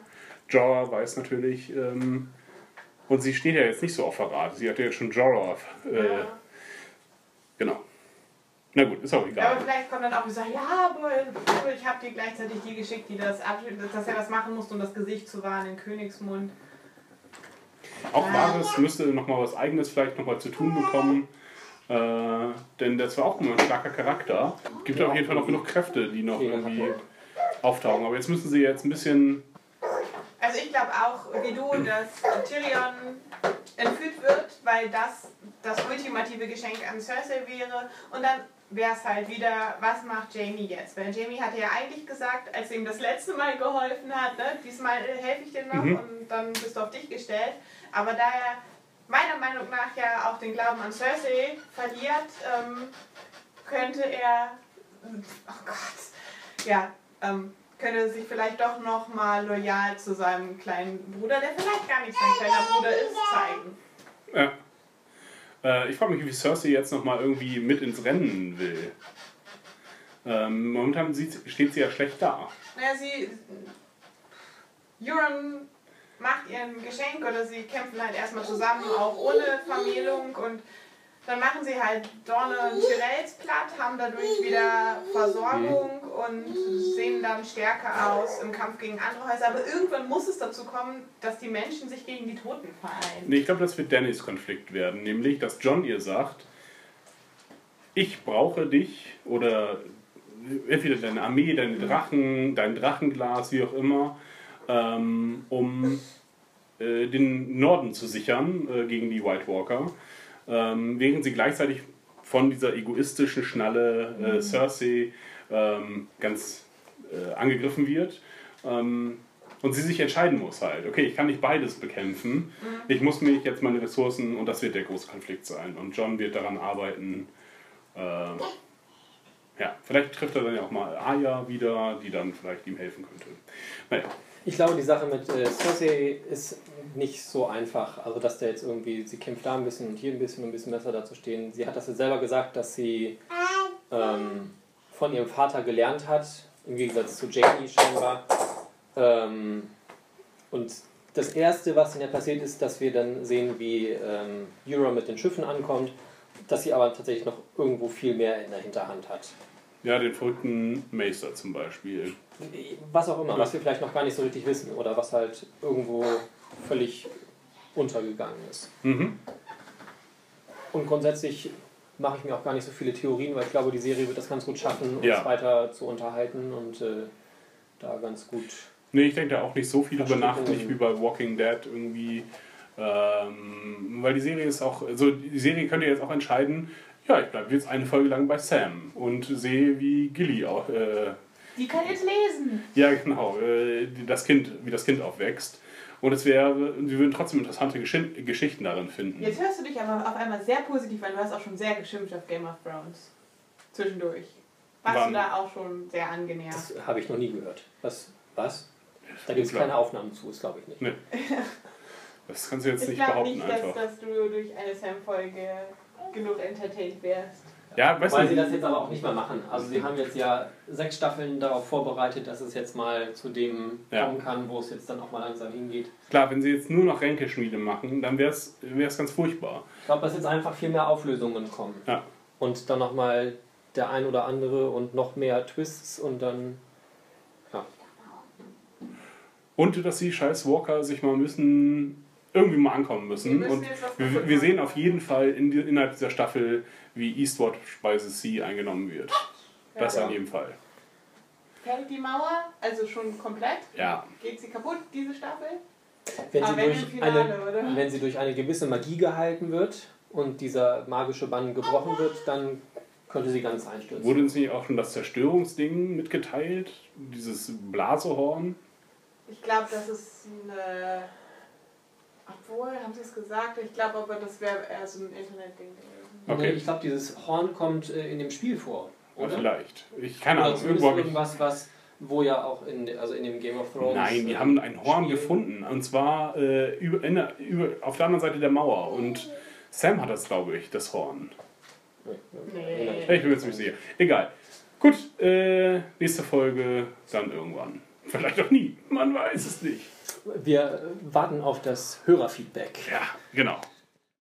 S4: Jorah weiß natürlich. Ähm, und sie steht ja jetzt nicht so auf Verrat. Sie hat ja jetzt schon Jorah. Äh,
S5: Ja.
S4: Genau. Na gut, ist auch egal.
S5: aber vielleicht kommt dann auch und sagt, ja, aber ich habe dir gleichzeitig die geschickt, die das dass er das machen musste, um das Gesicht zu wahren in Königsmund.
S4: Auch Varys müsste nochmal was Eigenes vielleicht nochmal zu tun bekommen. Äh, denn das war auch immer ein starker Charakter. Gibt auf jeden Fall noch genug Kräfte, die noch irgendwie auftauchen. Aber jetzt müssen sie jetzt ein bisschen.
S5: Also ich glaube auch, wie du, dass Tyrion entführt wird, weil das das ultimative Geschenk an Cersei wäre. Und dann wäre es halt wieder, was macht Jamie jetzt? Weil Jamie hatte ja eigentlich gesagt, als er ihm das letzte Mal geholfen hat, ne, diesmal helfe ich dir noch
S4: Mhm.
S5: und dann bist du auf dich gestellt. Aber da er meiner Meinung nach ja auch den Glauben an Cersei verliert, ähm, könnte er, oh Gott, ja, ähm, könnte sich vielleicht doch noch mal loyal zu seinem kleinen Bruder, der vielleicht gar nicht sein kleiner Bruder ist, zeigen.
S4: Ja. Äh, ich frage mich, wie Cersei jetzt nochmal irgendwie mit ins Rennen will. Ähm, momentan sieht, steht sie ja schlecht da.
S5: Naja, sie. Euron macht ihr ein Geschenk oder sie kämpfen halt erstmal zusammen, auch ohne Vermählung und dann machen sie halt Dorne und Tyrells platt, haben dadurch wieder Versorgung und sehen dann stärker aus im Kampf gegen andere Häuser. Aber irgendwann muss es dazu kommen, dass die Menschen sich gegen die Toten vereinen.
S4: Nee, ich glaube, das wird Dannys Konflikt werden. Nämlich, dass John ihr sagt, ich brauche dich oder entweder deine Armee, deine Drachen, dein Drachenglas, wie auch immer, ähm, um äh, den Norden zu sichern äh, gegen die White Walker. Ähm, während sie gleichzeitig von dieser egoistischen Schnalle äh, Cersei ähm, ganz äh, angegriffen wird. Ähm, und sie sich entscheiden muss halt, okay, ich kann nicht beides bekämpfen. Ich muss mir jetzt meine Ressourcen, und das wird der große Konflikt sein. Und John wird daran arbeiten. ähm, ja, vielleicht trifft er dann ja auch mal Arya wieder, die dann vielleicht ihm helfen könnte. Naja,
S6: Ich glaube, die Sache mit äh, Cersei ist nicht so einfach. Also, dass der jetzt irgendwie, sie kämpft da ein bisschen und hier ein bisschen, um ein bisschen besser dazustehen. Sie hat das ja selber gesagt, dass sie ähm, von ihrem Vater gelernt hat, im Gegensatz zu Jamie scheinbar. Ähm, und das Erste, was dann ja passiert ist, dass wir dann sehen, wie ähm, Euron mit den Schiffen ankommt, dass sie aber tatsächlich noch irgendwo viel mehr in der Hinterhand hat.
S4: ja, den verrückten Meister zum Beispiel.
S6: Was auch immer, was wir vielleicht noch gar nicht so richtig wissen oder was halt irgendwo völlig untergegangen ist.
S4: Mhm.
S6: Und grundsätzlich mache ich mir auch gar nicht so viele Theorien, weil ich glaube, die Serie wird das ganz gut schaffen, uns
S4: Ja.
S6: weiter zu unterhalten und äh, da ganz gut.
S4: Nee, ich denke da auch nicht so viel drüber nach, nicht wie bei Walking Dead irgendwie. Ähm, weil die Serie ist auch, also die Serie könnte jetzt auch entscheiden, ja, ich bleibe jetzt eine Folge lang bei Sam und sehe, wie Gilly auch, äh,
S5: Die kann jetzt lesen.
S4: ja genau, äh, das Kind, wie das Kind aufwächst. Und es wäre, sie würden trotzdem interessante Geschen Geschichten darin finden.
S5: Jetzt hörst du dich aber auf einmal sehr positiv an. Du hast auch schon sehr geschimpft auf Game of Thrones. Zwischendurch. Warst
S4: Wann?
S5: du da auch schon sehr angenähert?
S6: Das habe ich noch nie gehört. Was? Was? Da gibt es keine Aufnahmen zu, ist glaube ich nicht.
S4: Nee. Das kannst du jetzt
S5: Ich
S4: nicht
S5: glaube
S4: behaupten
S5: nicht, dass, dass du durch eine Sam-Folge genug entertained wärst.
S4: Ja, weißt
S6: Weil sie das jetzt aber auch nicht mehr machen. Also sie haben jetzt ja sechs Staffeln darauf vorbereitet, dass es jetzt mal zu dem
S4: Ja.
S6: kommen kann, wo es jetzt dann auch mal langsam hingeht.
S4: klar, wenn sie jetzt nur noch Ränkeschmiede machen, dann wäre es ganz furchtbar.
S6: Ich glaube, dass jetzt einfach viel mehr Auflösungen kommen.
S4: Ja.
S6: Und dann nochmal der ein oder andere und noch mehr Twists und dann. Ja.
S4: Und dass die scheiß Walker sich mal müssen irgendwie mal ankommen müssen.
S5: Wir müssen
S4: Und wir, wir sehen auf jeden Fall in, die- innerhalb dieser Staffel, wie Eastward the Sea eingenommen wird. Das
S5: Ja.
S4: an jedem Fall.
S5: Fällt die Mauer, also schon komplett?
S4: Ja.
S5: Geht sie kaputt, diese Staffel?
S6: Wenn sie,
S5: Aber wenn im
S6: durch
S5: Finale,
S6: eine,
S5: oder?
S6: wenn sie durch eine gewisse Magie gehalten wird und dieser magische Bann gebrochen wird, dann könnte sie ganz einstürzen.
S4: Wurde uns nicht auch schon das Zerstörungsding mitgeteilt? Dieses Blasehorn?
S5: Ich glaube, das ist eine. Obwohl, haben sie es gesagt? Ich glaube aber, das wäre eher so ein Internetding.
S4: Okay.
S6: Nee, ich glaube, dieses Horn kommt äh, in dem Spiel vor.
S4: Ja,
S6: Oder?
S4: vielleicht. Ich keine
S6: Oder
S4: Irgendwo
S6: irgendwas, was, wo ja auch in, also in dem Game of Thrones.
S4: Nein, die
S6: äh,
S4: haben ein Horn
S6: Spiel-
S4: gefunden. Und zwar äh, über, in über, auf der anderen Seite der Mauer. Und Sam hat das, glaube ich, das Horn.
S5: Nee.
S4: Ich bin mir ziemlich sicher. Egal. Gut, äh, nächste Folge dann irgendwann. Vielleicht auch nie. Man weiß es nicht.
S6: Wir warten auf das Hörerfeedback.
S4: Ja, genau.